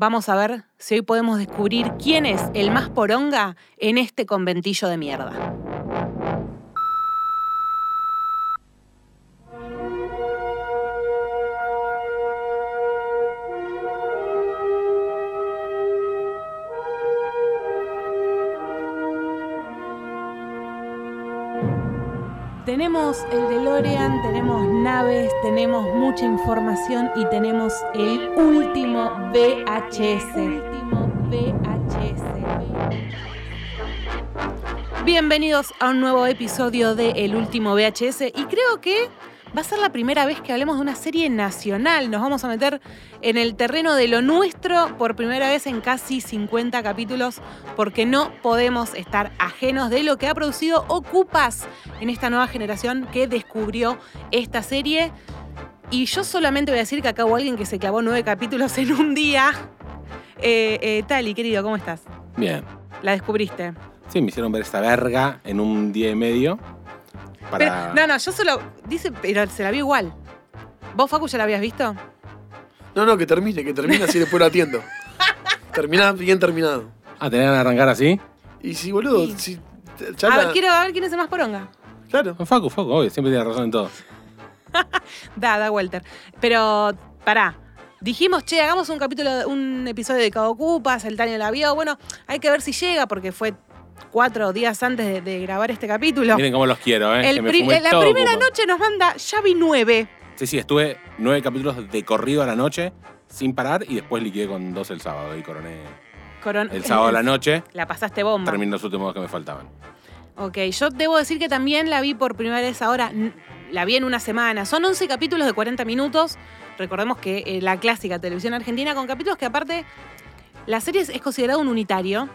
Vamos a ver si hoy podemos descubrir quién es el más poronga en este conventillo de mierda. Tenemos el DeLorean, tenemos naves, tenemos mucha información y tenemos el último VHS. Último VHS. Bienvenidos a un nuevo episodio de El último VHS y creo que va a ser la primera vez que hablemos de una serie nacional. Nos vamos a meter en el terreno de lo nuestro por primera vez en casi 50 capítulos, porque no podemos estar ajenos de lo que ha producido Ocupas en esta nueva generación que descubrió esta serie. Y yo solamente voy a decir que acá hubo alguien que se clavó nueve capítulos en un día. Eh, eh, Tali, querido, ¿cómo estás? Bien. La descubriste. Sí, me hicieron ver esta verga en un día y medio. Para... Pero- no, no, yo solo. Dice, pero se la vi igual. ¿Vos, Facu, ya la habías visto? No, no, que termine, que termine así después lo atiendo. Termina bien terminado. Ah, ¿tenían que arrancar así? Y si, boludo, Sí. si. ya a la- ver, quiero ver quién es el más poronga. Claro. Facu, Facu, obvio, siempre tiene razón en todo. Da, da, Walter. Pero, pará. Dijimos, che, hagamos un capítulo, un episodio de Cada Ocupas, el Tania la vio. Bueno, hay que ver si llega, porque fue cuatro días antes de, de grabar este capítulo. Miren cómo los quiero, ¿eh? El pri- fumé la primera noche nos manda, ya vi nueve. Sí, sí, estuve nueve capítulos de corrido a la noche, sin parar, y después liquidé con dos el sábado y coroné Coron- el sábado a la noche. La pasaste bomba. Terminé los últimos que me faltaban. Ok, yo debo decir que también la vi por primera vez ahora, la vi en una semana. Son 11 capítulos de 40 minutos. Recordemos que eh, la clásica televisión argentina con capítulos que aparte la serie es, es considerada un unitario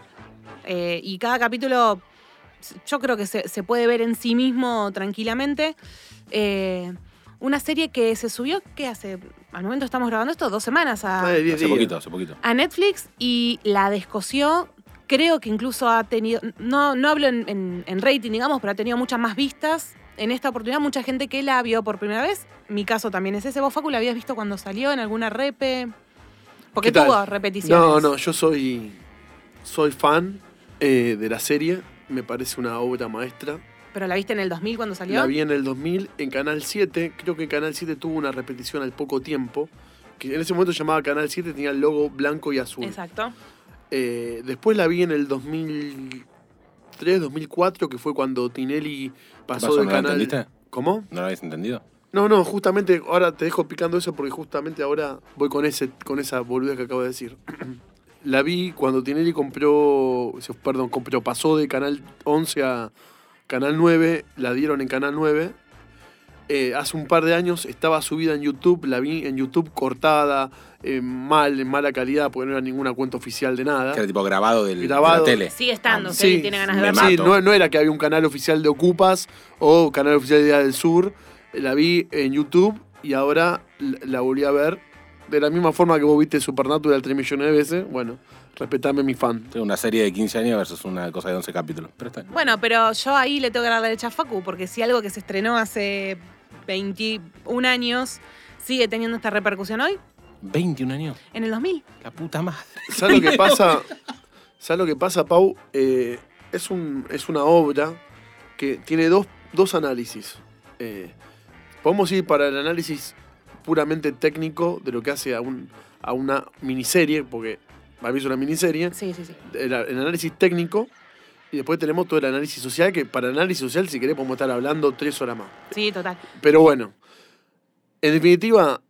eh, y cada capítulo yo creo que se, se puede ver en sí mismo tranquilamente. Eh, una serie que se subió, ¿qué hace? Al momento estamos grabando esto, dos semanas a, Hace días. poquito, hace poquito. a Netflix y la descoció. Creo que incluso ha tenido, no, no hablo en, en- en rating, digamos, pero ha tenido muchas más vistas. En esta oportunidad, mucha gente que la vio por primera vez. Mi caso también es ese. ¿Vos, Facu, la habías visto cuando salió en alguna repe? Porque ¿Qué tal? tuvo repeticiones. No, no, yo soy. Soy fan eh, de la serie. Me parece una obra maestra. ¿Pero la viste en el 2000 cuando salió? La vi en el 2000 en Canal 7. Creo que Canal 7 tuvo una repetición al poco tiempo. Que en ese momento se llamaba Canal 7, tenía el logo blanco y azul. Exacto. Eh, después la vi en el 2003, 2004, que fue cuando Tinelli pasó, pasó? de ¿No canal. entendiste? ¿Cómo? ¿No lo habéis entendido? No, no, justamente ahora te dejo picando eso porque justamente ahora voy con ese con esa boludez que acabo de decir. la vi cuando Tinelli compró, perdón, compró, pasó de Canal 11 a Canal 9, la dieron en Canal 9. Eh, hace un par de años estaba subida en YouTube, la vi en YouTube cortada, eh, mal, en mala calidad, porque no era ninguna cuenta oficial de nada. Que era tipo grabado del, Grabado. de la tele. Sigue estando, Ah, si tiene ganas de verlo. Sí, no, no era que había un canal oficial de Ocupas o canal oficial de Día del Sur. La vi en YouTube y ahora la, la volví a ver. De la misma forma que vos viste Supernatural 3 millones de veces. Bueno, respetame mi fan. Tengo una serie de 15 años versus una cosa de 11 capítulos. Pero está bien. Bueno, pero yo ahí le tengo que dar la derecha a Facu, porque si algo que se estrenó hace 21 años sigue teniendo esta repercusión hoy, 21 años. en el 2000. La puta madre. ¿Sabes lo que pasa? ¿Sabes lo que pasa, Pau? Eh, es, un, es una obra que tiene dos, dos análisis. Eh, podemos ir para el análisis puramente técnico de lo que hace a, un, a una miniserie, porque para mí es una miniserie. Sí, sí, sí. el, el análisis técnico y después tenemos todo el análisis social, que para análisis social, si querés, podemos estar hablando tres horas más. Sí, total. Pero bueno, en definitiva,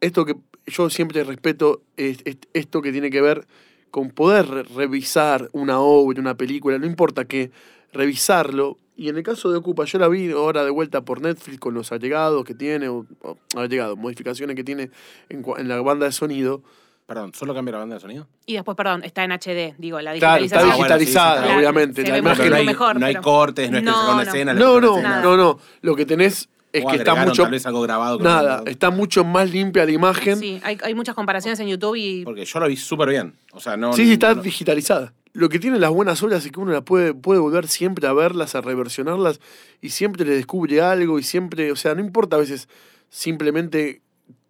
esto que yo siempre respeto es, es esto que tiene que ver con poder re- revisar una obra, una película, no importa qué, revisarlo. Y en el caso de Ocupa, yo la vi ahora de vuelta por Netflix con los allegados que tiene, o, o allegados, modificaciones que tiene en, la banda de sonido. Perdón, ¿solo cambia la banda de sonido? Y después, perdón, está en HD, digo, la Claro, digitalización. está Ah, bueno, digitalizada, sí, sí, sí. obviamente. La imagen no hay, mejor, no hay pero- cortes, no es que No, se una no. escena. No, no, escena. no, no. Lo que tenés es O que está mucho. tal vez algo grabado. Nada, está mucho más limpia la imagen. Sí, Sí, hay, hay muchas comparaciones en YouTube y Porque yo lo vi súper bien. O sea, no. sí, está no- digitalizada. Lo que tienen las buenas obras es que uno las puede, puede volver siempre a verlas, a reversionarlas, y siempre le descubre algo, y siempre, o sea, no importa a veces simplemente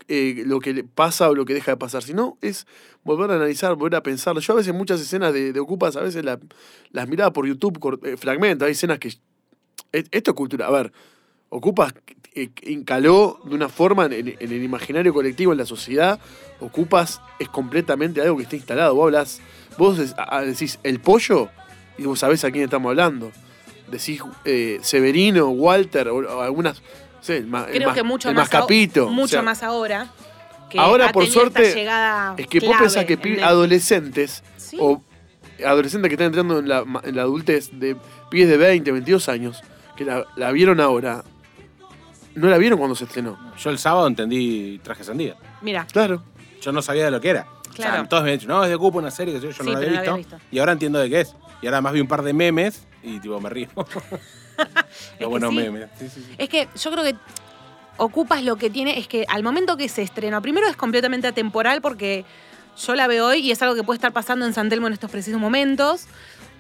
eh, lo que pasa o lo que deja de pasar, sino es volver a analizar, volver a pensar. Yo a veces muchas escenas de, Ocupas, a veces la- las miraba por YouTube, eh, fragmentos, hay escenas que... e- Esto es cultura. A ver, Ocupas eh, encaló de una forma en, en el imaginario colectivo, en la sociedad. Ocupas es completamente algo que está instalado. Vos hablas, vos decís el pollo y vos sabés a quién estamos hablando. Decís eh, Severino, Walter, o, o algunas. el, ma- Creo que mucho el más. mascapito. Mucho o sea, más ahora. Que Ahora, por suerte, llegada Es que vos pensás que el- adolescentes Sí. o adolescentes que están entrando en la, ma- en la adultez de pies de 20, 22 años, que la, la vieron ahora, no la vieron cuando se estrenó. Yo el sábado entendí Traje Sandía. Mira, Claro. Yo no sabía de lo que era. O Claro. sea, todos me han dicho, no, es de Cupo una serie que yo, yo Sí, no la había no visto, había visto. Y ahora entiendo de qué es. Y ahora además vi un par de memes y tipo me río. Los buenos sí. memes. Sí, es que yo creo que Ocupas lo que tiene es que al momento que se estrenó, primero es completamente atemporal porque yo la veo hoy y es algo que puede estar pasando en San Telmo en estos precisos momentos.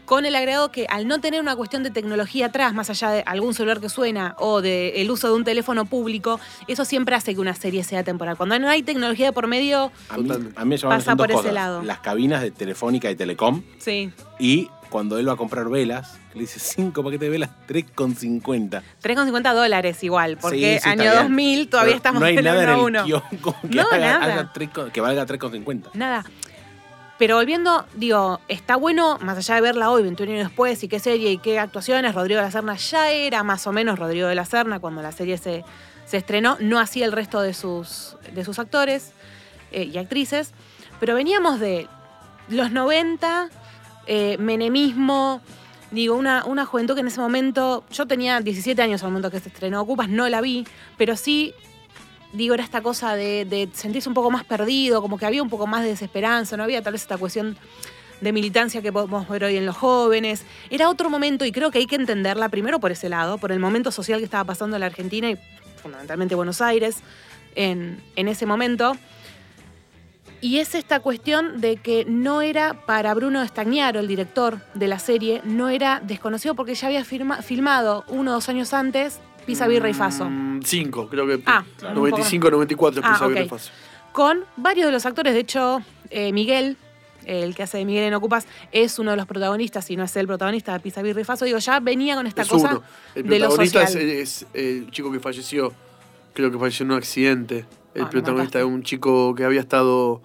Con el agregado que al no tener una cuestión de tecnología atrás, más allá de algún celular que suena o del uso de un teléfono público, eso siempre hace que una serie sea temporal. Cuando no hay tecnología de por medio, A mí, Totalmente. a mí me Pasa por ese cosas. lado. Las cabinas de Telefónica y Telecom sí, y cuando él va a comprar velas, que le dice 5 paquetes de velas, 3,50. 3,50 dólares igual, Sí, porque sí, está año bien. 2000 todavía Pero estamos No hay en nada el en el 1 kiosco que, No, haga- nada. haga 3 con- que valga 3,50. Nada. Pero volviendo, digo, está bueno, más allá de verla hoy, 21 años después, y qué serie y qué actuaciones, Rodrigo de la Serna ya era más o menos Rodrigo de la Serna cuando la serie se, se estrenó, no hacía el resto de sus, de sus actores eh, y actrices, pero veníamos de los 90, eh, menemismo, digo, una, una juventud que en ese momento, yo tenía 17 años al momento que se estrenó Ocupas, no la vi, pero sí digo, era esta cosa de, sentirse un poco más perdido, como que había un poco más de desesperanza, no había tal vez esta cuestión de militancia que podemos ver hoy en los jóvenes. Era otro momento y creo que hay que entenderla primero por ese lado, por el momento social que estaba pasando en la Argentina y fundamentalmente Buenos Aires en, ese momento. Y es esta cuestión de que no era para Bruno Estagnaro, el director de la serie, no era desconocido porque ya había filmado uno o dos años antes Pisa Birra y Faso. Mm, Cinco, creo que. Ah, 95, 94 Ah, Pisa Birra y. Faso. con varios de los actores. De hecho, eh, Miguel, el que hace de Miguel en Ocupas, es uno de los protagonistas, si no es el protagonista de Pisa Birra y Faso. Digo, ya venía con esta Es cosa uno. El de lo protagonista es, social. es el chico que falleció. Creo que falleció en un accidente. El Ah, protagonista es un chico que había estado.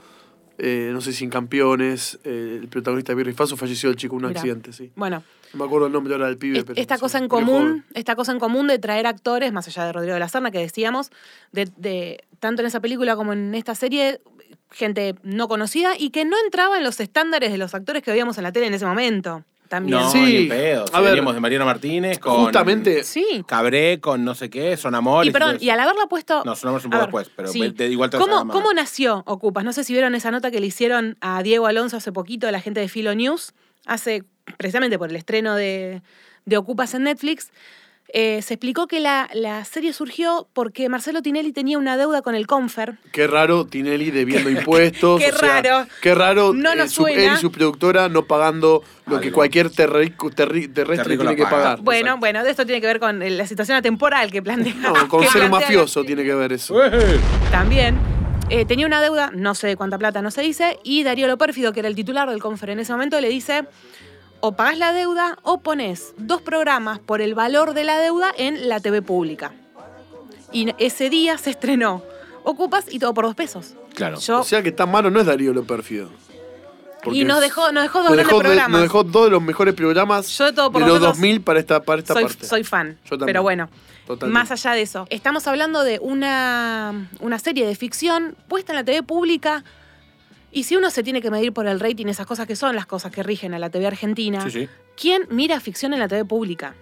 Eh, no sé si en campeones. eh, el protagonista y Faso falleció el chico en un Mirá. accidente, sí. Bueno, No me acuerdo el nombre ahora del pibe, es- pero. esta sí, cosa en común, esta cosa en común de traer actores, más allá de Rodrigo de la Serna, que decíamos, de, de- tanto en esa película como en esta serie, gente no conocida y que no entraba en los estándares de los actores que veíamos en la tele en ese momento. También. No, Sí. ni pedo. A ver. Veníamos de Mariano Martínez con. Justamente. Sí. Cabré con no sé qué, Son Amores. Y perdón, y al haberla puesto. No, Son Amores un poco ver, después, pero sí. te- igual te ¿Cómo. ¿Cómo nació Ocupas? No sé si vieron esa nota que le hicieron a Diego Alonso hace poquito, la gente de Filo News, hace precisamente por el estreno de, de Ocupas en Netflix. Eh, se explicó que la, la serie surgió porque Marcelo Tinelli tenía una deuda con el Confer. Qué raro Tinelli debiendo impuestos. Qué o sea, raro. Qué raro No eh, nos su- suena. él y su productora no pagando lo que cualquier terrico- terri- terrestre tiene que paga. pagar. Bueno, Exacto. bueno, de esto tiene que ver con eh, la situación atemporal que plantea. No, con ser la mafioso tiene que ver eso. También. eh, tenía una deuda, no sé de cuánta plata, no se dice, y Darío Lopérfido, que era el titular del Confer en ese momento, le dice, o pagás la deuda o pones dos programas por el valor de la deuda en la TV pública. Y ese día se estrenó Ocupas y todo por dos pesos. Claro. Yo, O sea que tan malo no es Darío lo pérfido. Porque y nos dejó, nos dejó dos nos grandes de- programas. nos dejó dos de los mejores programas Yo de todo por de dos los pesos 2000 para esta, para esta soy, parte. soy fan. Yo también. Pero bueno, Totalmente. más allá de eso, estamos hablando de una, una serie de ficción puesta en la TV pública. Y si uno se tiene que medir por el rating, esas cosas que son las cosas que rigen a la TV argentina, Sí, sí. ¿quién mira ficción en la TV pública?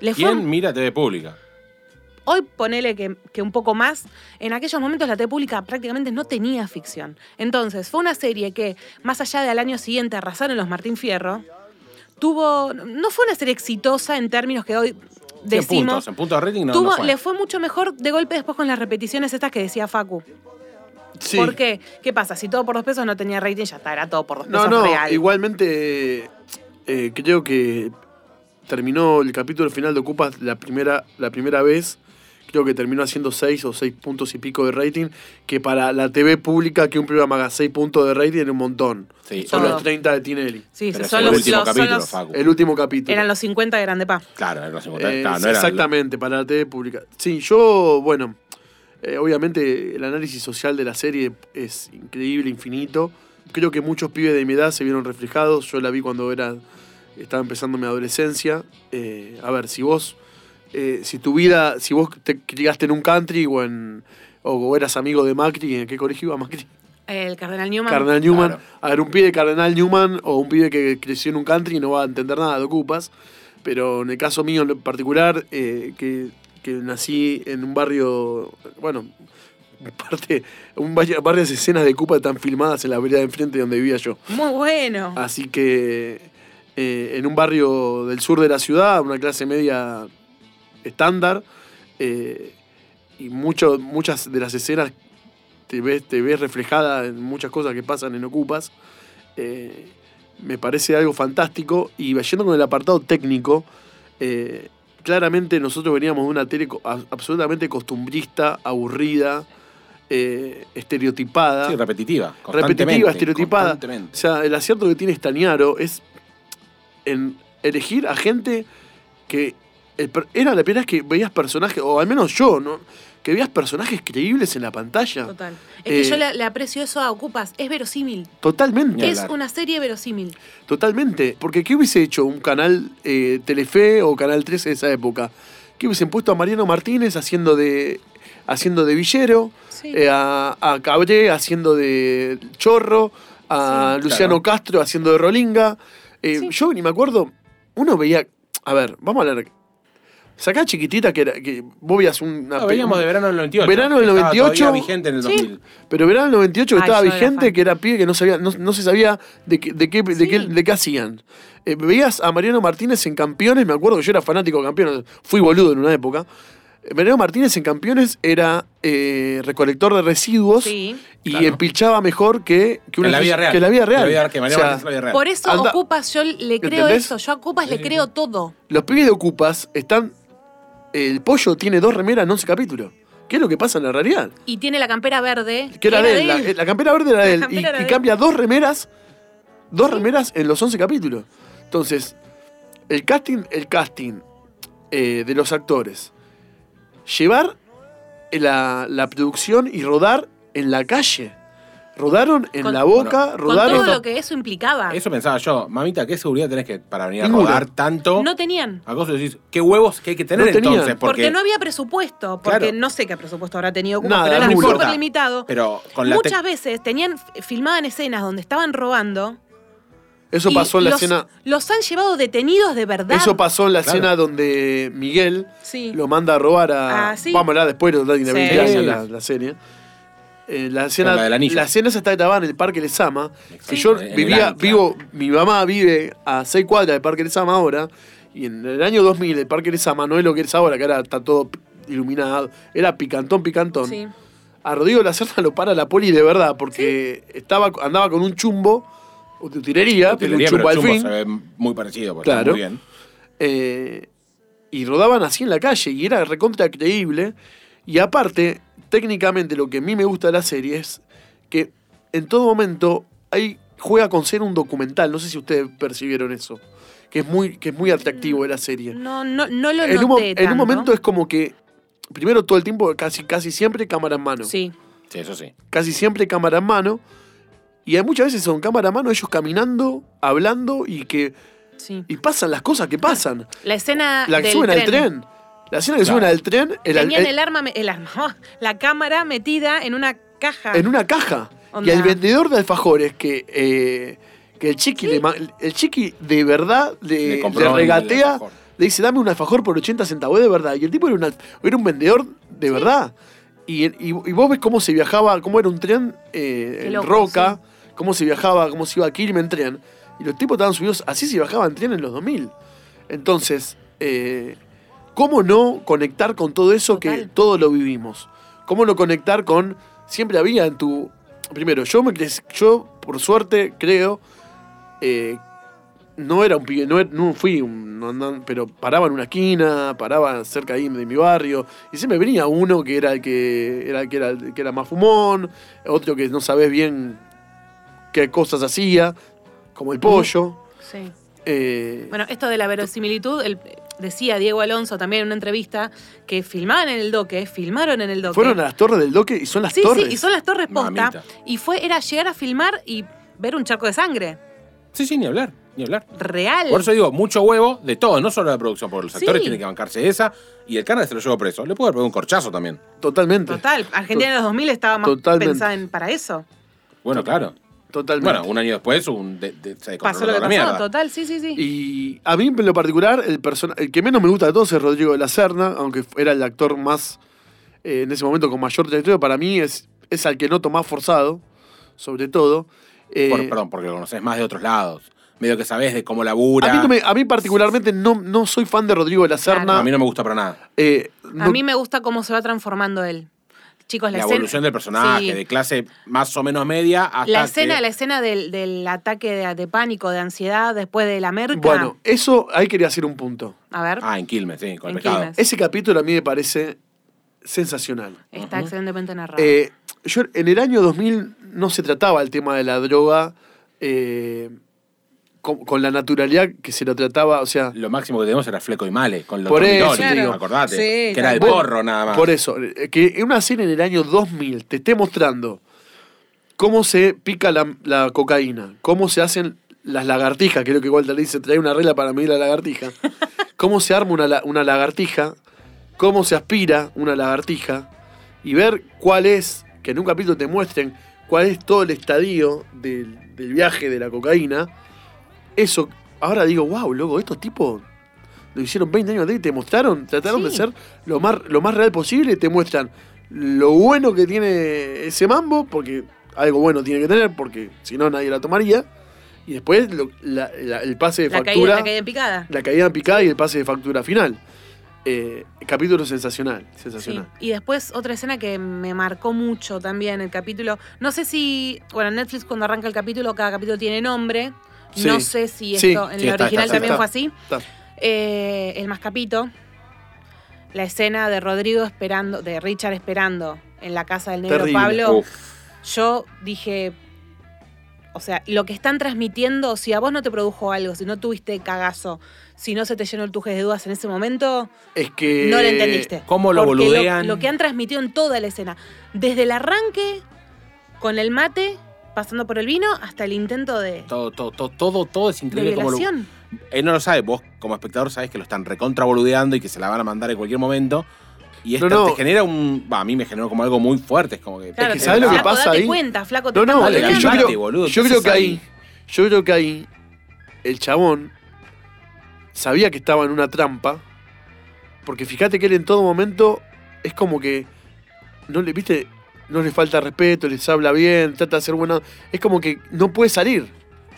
Le fue- ¿Quién mira TV pública? hoy ponele que, que un poco más, en aquellos momentos la TV pública prácticamente no tenía ficción. Entonces, fue una serie que, más allá de al año siguiente arrasaron los Martín Fierro, tuvo, no fue una serie exitosa en términos que hoy Sí, en decimos, puntos. En puntos de rating no, tuvo, no fue. le fue mucho mejor de golpe después con las repeticiones estas que decía Facu. Sí. ¿Por qué? ¿Qué pasa? Si todo por dos pesos no tenía rating, ya está, era todo por dos No, pesos no, real. igualmente eh, creo que terminó el capítulo final de Ocupas la primera, la primera vez creo que terminó haciendo 6 o 6 puntos y pico de rating, que para la TV pública que un programa haga 6 puntos de rating era un montón. Sí, Son Todo. los 30 de Tinelli. Sí, Pero son los, el último los- son capítulo, los- Facu. El último capítulo. eran los 50 de Grande Pa. Claro, eran los 50. Eh, Claro, no era- exactamente, para la TV pública. Sí, yo, bueno, eh, obviamente el análisis social de la serie es increíble, infinito. Creo que muchos pibes de mi edad se vieron reflejados. Yo la vi cuando era estaba empezando mi adolescencia. Eh, a ver, si vos, eh, si tu vida, si vos te criaste en un country o, en, o, o eras amigo de Macri, ¿en qué colegio iba Macri? El Cardenal Newman. Cardenal Newman. Claro. A ver, un pibe de Cardenal Newman o un pibe que creció en un country no va a entender nada de Ocupas. Pero en el caso mío en particular, eh, que, que nací en un barrio, bueno, parte, un barrio, varias escenas de Ocupa están filmadas en la vereda de enfrente donde vivía yo. Muy bueno. Así que eh, en un barrio del sur de la ciudad, una clase media estándar, eh, y mucho, muchas de las escenas te ves, te ves reflejada en muchas cosas que pasan en Ocupas. Eh, me parece algo fantástico. Y yendo con el apartado técnico, eh, claramente nosotros veníamos de una tele absolutamente costumbrista, aburrida, eh, estereotipada. Sí, repetitiva. repetitiva, estereotipada. O sea, el acierto que tiene Stañaro es en elegir a gente que el era la primera vez que veías personajes, o al menos yo, ¿no? Que veías personajes creíbles en la pantalla. Total. Es que Eh, yo le, le aprecio eso a Ocupas. Es verosímil. Totalmente. Es una serie verosímil. Totalmente. Porque ¿qué hubiese hecho un canal eh, Telefe o Canal 13 de esa época? ¿Qué hubiesen puesto a Mariano Martínez haciendo de haciendo de villero? Sí. eh, a, a Cabré haciendo de chorro, a Sí. Luciano Claro. Castro haciendo de Rolinga. Eh, Sí. Yo ni me acuerdo, uno veía, a ver, vamos a hablar. Sacá chiquitita que, era, que vos veías una... No, veníamos de verano del 98. Verano del Estaba 98. todavía vigente en el Sí. 2000. Pero verano del 98 que Ay, estaba vigente, que era pibe que no sabía, no, no se sabía de qué, de qué, de qué, de qué hacían. Eh, veías a Mariano Martínez en Campeones, me acuerdo que yo era fanático de Campeones, fui boludo en una época. Eh, Mariano Martínez en Campeones era eh, recolector de residuos Sí. y Claro. empilchaba mejor que, que, una en la vida real. que la vida real. La vida, que Mariano O sea, Martínez en la vida real. Por eso Anda- Ocupas, yo le creo ¿Entendés? eso. Yo a Ocupas le creo todo. Los pibes de Ocupas están... El pollo tiene dos remeras en 11 capítulos. ¿Qué es lo que pasa en la realidad? Y tiene la campera verde. Que era de él, la, la campera verde era de él. Y, campera era y de él. cambia dos remeras, dos remeras en los 11 capítulos. Entonces, el casting, el casting eh, de los actores, llevar la, la producción y rodar en la calle. Rodaron en Con- la boca, Con rodaron. todo lo que eso implicaba. Eso pensaba yo. Mamita, ¿qué seguridad tenés que para venir a rodar tanto? No tenían. A cosas decís, ¿qué huevos que hay que tener No entonces? Porque, Porque, no había presupuesto. Porque Claro. no sé qué presupuesto habrá tenido Ocupas, Nada, pero era súper limitado. Pero con la Muchas veces tenían filmaban escenas donde estaban robando. Eso pasó en la los, escena. Los han llevado detenidos de verdad. Eso pasó en la Claro. escena donde Miguel Sí. lo manda a robar a. Ah, ¿sí? Vamos a hablar después, no tiene Sí. 20 años la, la serie. Eh, la escena, la la escena esa está grabada en el Parque Lesama. Que yo vivía, vivo, mi mamá vive a 6 cuadras del Parque Lesama ahora. Y en el año 2000 el Parque Lesama no es lo que es ahora, que ahora está todo iluminado. Era picantón, picantón. Sí. A Rodrigo Lacerda lo para la poli de verdad, porque estaba, andaba con un chumbo de utilería, pero un chumbo pero al chumbo fin. se ve muy parecido, porque Claro. muy bien. Eh, y rodaban así en la calle y era recontra creíble. Y aparte, técnicamente lo que a mí me gusta de la serie es que en todo momento hay, juega con ser un documental. No sé si ustedes percibieron eso. Que es muy, que es muy atractivo de la serie. No, no, no lo En un, noté en un tanto. momento es como que, primero todo el tiempo, casi, casi siempre cámara en mano. Sí. Sí, eso sí. Casi siempre cámara en mano. Y hay muchas veces son cámara en mano ellos caminando, hablando y que Sí. y pasan las cosas que pasan. La escena La que del suben tren. al tren. La escena que Claro. suben al tren era Tenían el- el arma, el arma, la cámara metida en una caja. en una caja. Onda. Y el vendedor de alfajores que, eh, que el chiqui, le ma- el chiqui de verdad le, Le le el regatea, le dice dame un alfajor por 80 centavos de verdad. Y el tipo era, una- era un vendedor de verdad. Y, y- y vos ves cómo se viajaba, cómo era un tren eh, Qué en loco, Roca, cómo se viajaba, cómo se iba a Quilmes en tren. Y los tipos estaban subidos, así se viajaba en tren en los 2000. Entonces, eh, ¿cómo no conectar con todo eso que todos lo vivimos? ¿Cómo no conectar con... Siempre había en tu... Primero, yo, me, yo por suerte creo... eh, no era un pibe, no, fui un, no- no- pero paraba en una esquina, paraba cerca ahí de mi barrio, y siempre venía uno que era el que era, el que era, el que era más fumón, otro que no sabés bien qué cosas hacía, como el pollo. Sí. eh, Bueno, esto de la verosimilitud, el- decía Diego Alonso también en una entrevista que filmaban en el doque, filmaron en el doque. fueron a las torres del doque y son las sí, torres. sí, y son las torres posta. Mamita. Y fue, era llegar a filmar y ver un charco de sangre. Sí, sí, ni hablar, ni hablar. Real. Por eso digo, mucho huevo de todo, no solo de la producción, porque los Sí. actores tienen que bancarse esa. Y el canal se lo llevó preso. Le puede haber pegado un corchazo también. Totalmente. Total. Argentina en los 2000 estaba más Totalmente. pensada en, para eso. Bueno, claro. Totalmente. Bueno, un año después un de, de- se Pasó lo que la pasó. mierda. Total, sí, sí, sí. Y a mí, en lo particular, el, persona- el que menos me gusta de todos es Rodrigo de la Serna, aunque era el actor más, eh, en ese momento, con mayor trayectoria. Para mí es, es al que noto más forzado, sobre todo. Eh, Por- perdón, porque lo conoces más de otros lados. Medio que sabés de cómo labura. a, mí no me- a mí particularmente no, no soy fan de Rodrigo de la Serna. Claro. A mí no me gusta para nada. Eh, A mí me gusta cómo se va transformando él. Chicos, la, La escena. evolución del personaje, Sí. de clase más o menos media hasta La escena, que- la escena del, del ataque de, de pánico, de ansiedad después de la merca. Bueno, eso ahí quería hacer un punto. a ver, Ah, en Quilmes, sí, con el. Quilmes. Ese capítulo a mí me parece sensacional. está Ujú. excelentemente narrado. Eh, yo en el año 2000 no se trataba el tema de la droga eh, con, con la naturalidad que se lo trataba, o sea, Lo máximo que tenemos era Fleco y Male, con los Por eso, dormitorios, digo. acordate. Sí, que era el porro nada más. por eso, eh, que en una serie en el año 2000 te esté mostrando cómo se pica la, la cocaína, cómo se hacen las lagartijas, que es lo que Walter le dice, trae una regla para medir la lagartija, cómo se arma una, una lagartija, cómo se aspira una lagartija, y ver cuál es, que en un capítulo te muestren cuál es todo el estadio del, del viaje de la cocaína, eso, ahora digo, wow, loco, estos tipos lo hicieron 20 años de y te mostraron, trataron de ser lo más, lo más real posible, te muestran lo bueno que tiene ese mambo, porque algo bueno tiene que tener, porque si no nadie la tomaría, y después lo- la- la- el pase de la, caída, factura, la caída en picada. la caída en picada y el pase de factura final. Eh, capítulo sensacional, Sí. sensacional. Y después otra escena que me marcó mucho también el capítulo. No sé si, bueno, en Netflix cuando arranca el capítulo, cada capítulo tiene nombre. Sí. No sé si Sí. esto en Sí, está, original está, también está. fue así. Está. Eh, el mascapito. La escena de Rodrigo esperando, de Richard esperando en la casa del negro Terrible. Pablo. Uf. Yo dije, o sea, lo que están transmitiendo, si a vos no te produjo algo, si no tuviste cagazo, si no se te llenó el tuje de dudas en ese momento, Es que. no lo entendiste. ¿Cómo lo Porque boludean? Lo, que han transmitido en toda la escena. Desde el arranque, con el mate, pasando por el vino, hasta el intento de, Todo, todo, todo, todo, todo es increíble como lo. Él no lo sabe, vos como espectador sabés que lo están recontra boludeando y que se la van a mandar en cualquier momento. Y esto No, no. te genera un. A mí me generó como algo muy fuerte. Es como que. Claro, que ¿sabes lo que flaco, pasa date ahí? cuenta, flaco, te No, no, Dale, yo creo, boludo, yo ¿qué creo que ahí, ahí? yo creo que ahí el chabón sabía que estaba en una trampa, porque fíjate que él en todo momento es como que no le, viste, no le falta respeto, les habla bien, trata de ser buena, es como que no puede salir.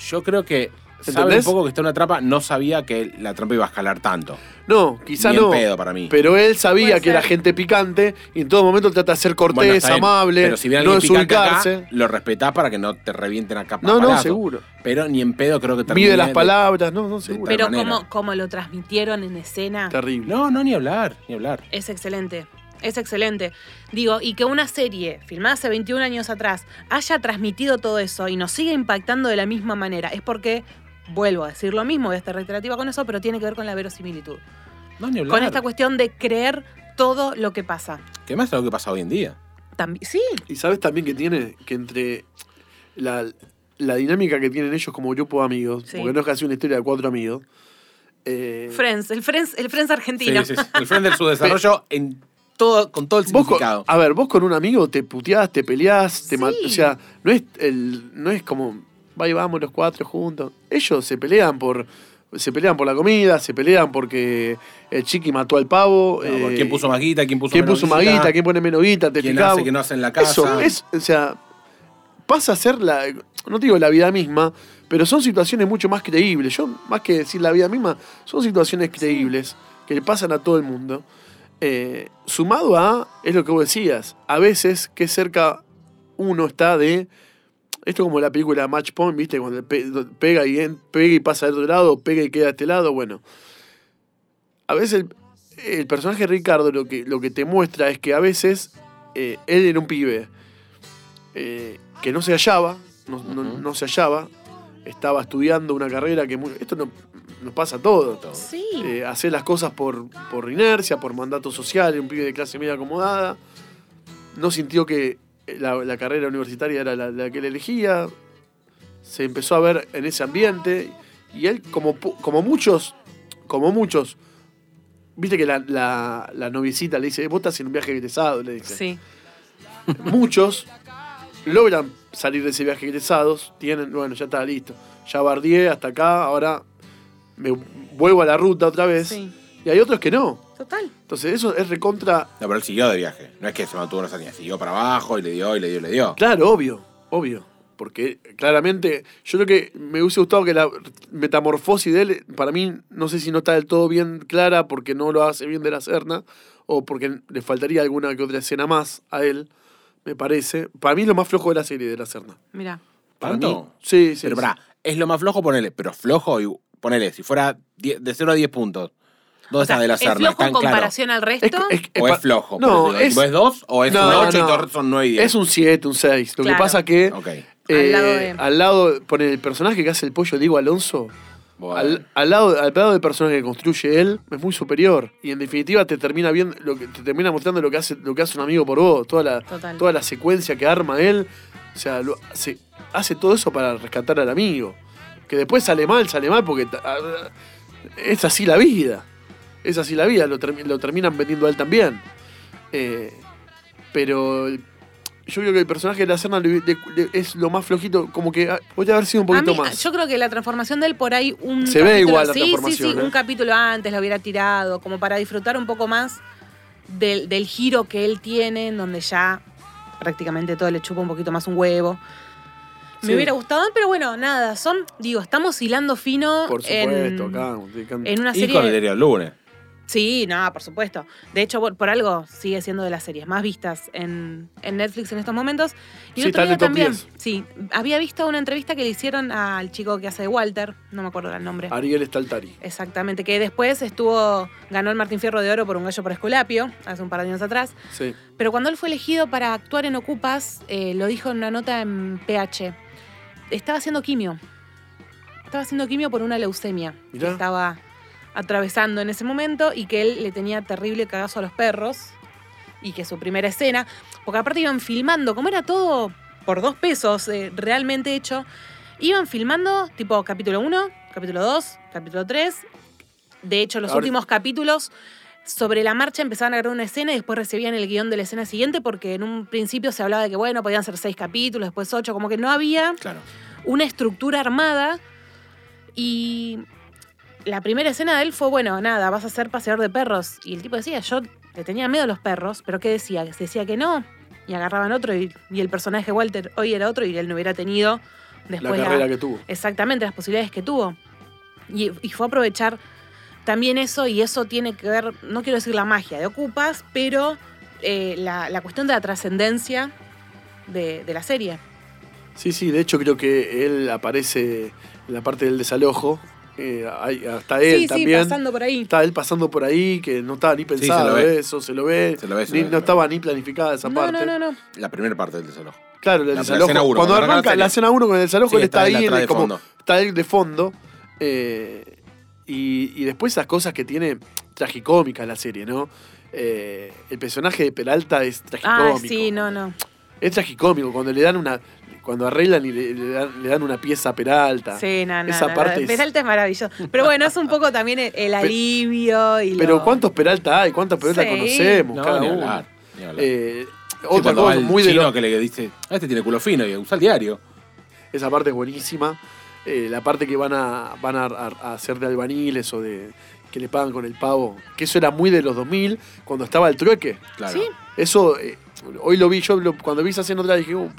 Yo creo que. Sabe ¿Entendés? un poco que está en una trampa, no sabía que la trampa iba a escalar tanto. No, quizá Ni en no. pedo para mí. Pero él sabía que era gente picante y en todo momento trata de ser cortés, Bueno, está bien, amable, Pero si viene no alguien picante acá, lo respetás para que no te revienten acá. No, no, palazo. seguro. Pero ni en pedo creo que termine Mide las de- palabras, no, no, seguro. Pero manera. como, como lo transmitieron en escena, Terrible. No, no, ni hablar, ni hablar. es excelente. Es excelente. Digo, y que una serie filmada hace 21 años atrás haya transmitido todo eso y nos siga impactando de la misma manera, es porque, vuelvo a decir lo mismo, voy a estar reiterativa con eso, pero tiene que ver con la verosimilitud. No, ni. Con esta cuestión de creer todo lo que pasa. Que más es lo que pasa hoy en día. También, sí, Y sabes también que tiene que entre la, la dinámica que tienen ellos como grupo de amigos, Sí. porque no es casi una historia de cuatro amigos. eh, Friends, el Friends, el Friends argentino. Sí, sí, sí. El friend del subdesarrollo en todo, con todo el con- significado. a ver, vos con un amigo te puteás, te peleás, te Sí. o sea, no es el, no es como va y vamos los cuatro juntos. Ellos se pelean por se pelean por la comida, se pelean porque el chiqui mató al pavo. No, eh, ¿Quién puso más guita? ¿Quién puso quién menos puso más guita, quién pone menos guita, te ¿Quién hace que no hace en la casa? Eso es, o sea, pasa a ser la, no te digo la vida misma, pero son situaciones mucho más creíbles. Yo, más que decir la vida misma, son situaciones creíbles que le pasan a todo el mundo. Eh, sumado a, es lo que vos decías, a veces que cerca uno está de Esto como la película Match Point, ¿viste? Cuando pe- pega y, en- pega y pasa del otro lado, pega y queda de este lado. Bueno, a veces el, el personaje de Ricardo lo que, lo que te muestra es que a veces eh, él era un pibe eh, que no se hallaba, no, no- no se hallaba, estaba estudiando una carrera que... Esto no, nos pasa. Todo. Sí. Eh, hacer las cosas por, por inercia, por mandato social, un pibe de clase media acomodada. No sintió que la, la carrera universitaria era la, la que él elegía. Se empezó a ver en ese ambiente. Y él, como, como muchos, como muchos, viste que la, la, la noviecita le dice, vos estás en un viaje egresado, le dice. Sí. Muchos logran salir de ese viaje egresados, tienen, bueno, ya está listo. Ya bardié hasta acá, ahora me vuelvo a la ruta otra vez. Sí. Y hay otros que no. Total. Entonces eso es recontra, No, pero él siguió de viaje. No es que se mantuvo unos años. Siguió para abajo y le dio, y le dio, y le dio. claro, obvio, obvio. Porque claramente, yo creo que me hubiese gustado que la metamorfosis de él, para mí, no sé si no está del todo bien clara porque no lo hace bien de la Serna, o porque le faltaría alguna que otra escena más a él, me parece. Para mí es lo más flojo de la serie de la Serna. Mira. Para ¿Tanto? mí, sí, sí. Pero sí. pará, es lo más flojo ponerle, pero flojo y ponele, si fuera 10 de 0 a 10 puntos. ¿Dónde O sea, está de la ¿Es Serna? flojo ¿Está en comparación al resto? ¿O pa- es flojo? No, Por eso es, ¿Es 2 o es No, un 8 y no. todos son 9 y 10? es un 7, un 6. Lo Claro. que pasa que Ok. eh, Al lado de- al lado, pone el personaje que hace el pollo Diego Alonso, Bueno. al, al lado, al lado del personaje que construye él, es muy superior. Y en definitiva te termina viendo, lo que, te termina mostrando lo que hace, lo que hace un amigo por vos, toda la, Total. toda la secuencia que arma él. O sea, lo- hace, hace todo eso para rescatar al amigo. Que después sale mal, sale mal porque es así la vida. Es así la vida, lo, termi- lo terminan vendiendo a él también. Eh, pero yo creo que el personaje de la Serna le- le- le- es lo más flojito, como que ah, podría haber sido un A poquito mí, más. Yo creo que la transformación de él por ahí un Se ve capítulo- igual la sí, Sí, transformación, sí, ¿eh? un capítulo antes lo hubiera tirado, como para disfrutar un poco más del, del giro que él tiene, en donde ya prácticamente todo le chupa un poquito más un huevo. Me Sí. hubiera gustado, pero bueno, nada, son, digo, estamos hilando fino Por en, supuesto, acá. en una Y serie. con el lunes. Sí, no, por supuesto. De hecho, por, por algo sigue siendo de las series más vistas en, en Netflix en estos momentos. Y Sí, el otro en día también. 10. Sí, había visto una entrevista que le hicieron al chico que hace de Walter, no me acuerdo el nombre. Ariel Staltari. Exactamente, que después estuvo, ganó el Martín Fierro de Oro por un gallo por Esculapio, hace un par de años atrás. Sí. Pero cuando él fue elegido para actuar en Ocupas, eh, lo dijo en una nota en PH. Estaba haciendo quimio. Estaba haciendo quimio por una leucemia que estaba atravesando en ese momento y que él le tenía terrible cagazo a los perros y que su primera escena, porque aparte iban filmando, como era todo por dos pesos eh, realmente hecho, iban filmando tipo capítulo 1, capítulo 2, capítulo 3. De hecho, los Ahora- últimos capítulos sobre la marcha empezaban a grabar una escena y después recibían el guion de la escena siguiente porque en un principio se hablaba de que, bueno, podían ser seis capítulos, después ocho, como que no había Claro. una estructura armada y la primera escena de él fue, bueno, nada, vas a ser paseador de perros. Y el tipo decía, yo le tenía miedo a los perros, pero ¿qué decía? Que se decía que no. Y agarraban otro y, y el personaje Walter hoy era otro y él no hubiera tenido después la- carrera que tuvo. exactamente las posibilidades que tuvo. Y, y fue aprovechar también eso, y eso tiene que ver, no quiero decir la magia de Ocupas, pero eh, la, la cuestión de la trascendencia de, de la serie. Sí, sí, de hecho creo que él aparece en la parte del desalojo. eh, hay- hasta él sí, también. sí, pasando por ahí. Está él pasando por ahí, que no estaba ni se pensado lo ve. eso, se lo ve. Se lo ve, se ni- lo ve, no estaba ni planificada esa No, parte. no, no, no. La primera parte del desalojo. Claro, el La- la desalojo. escena uno, cuando cuando arranca la la escena 1 con el desalojo, Sí, él está está, él ahí, atrás de como, fondo. está él de fondo. eh, y, y después esas cosas que tiene tragicómicas la serie, ¿no? Eh, el personaje de Peralta es Ah, tragicómico. sí, no, no. Es tragicómico cuando le dan una. Cuando arreglan y le, le dan, le dan una pieza a Peralta. Sí, no, no. Esa no, parte no. es- Peralta es maravilloso. Pero bueno, es un poco también el, el alivio y Pero lo- ¿cuántos Peralta hay? ¿Cuántas Peralta Sí. conocemos? No, cada ni uno. hablar. ni hablar. Eh, Sí, otra cosa muy de chino lo- que le dice, ah, este tiene culo fino y usa el diario. Esa parte es buenísima. Eh, la parte que van a van a, hacer de albaniles o de que le pagan con el pavo. Que eso era muy de los 2000, cuando estaba el trueque. Claro. Sí. Eso, eh, hoy lo vi, yo lo- cuando vi esa escena otra vez dije, "Uh,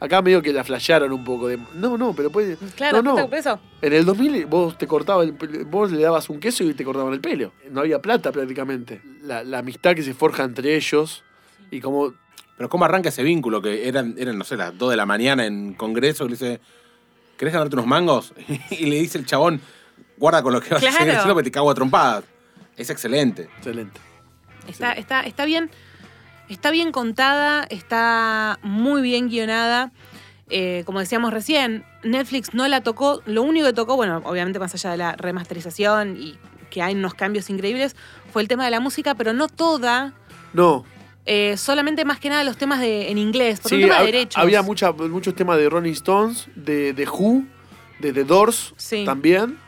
acá medio que la flashearon un poco. De, no, no, pero puede... Claro, no, no. por eso. En el 2000 vos te cortabas el pelo- vos le dabas un queso y te cortaban el pelo. No había plata prácticamente. La, la amistad que se forja entre ellos y como Pero ¿cómo arranca ese vínculo? Que eran, eran no sé, las 2 de la mañana en Congreso, y le dice, ¿querés ganarte unos mangos? y le dice el chabón, guarda con lo que vas a Claro. seguir diciendo, porque te cago a trompadas. Es excelente. Excelente. Está, está, está bien. Está bien contada, está muy bien guionada. Eh, como decíamos recién, Netflix no la tocó. Lo único que tocó, bueno, obviamente más allá de la remasterización y que hay unos cambios increíbles, fue el tema de la música, pero no toda. No. Eh, solamente más que nada los temas de, en inglés, por un Sí, tema de derechos. había mucha, muchos temas de Rolling Stones, de, de Who, de The Doors Sí. también.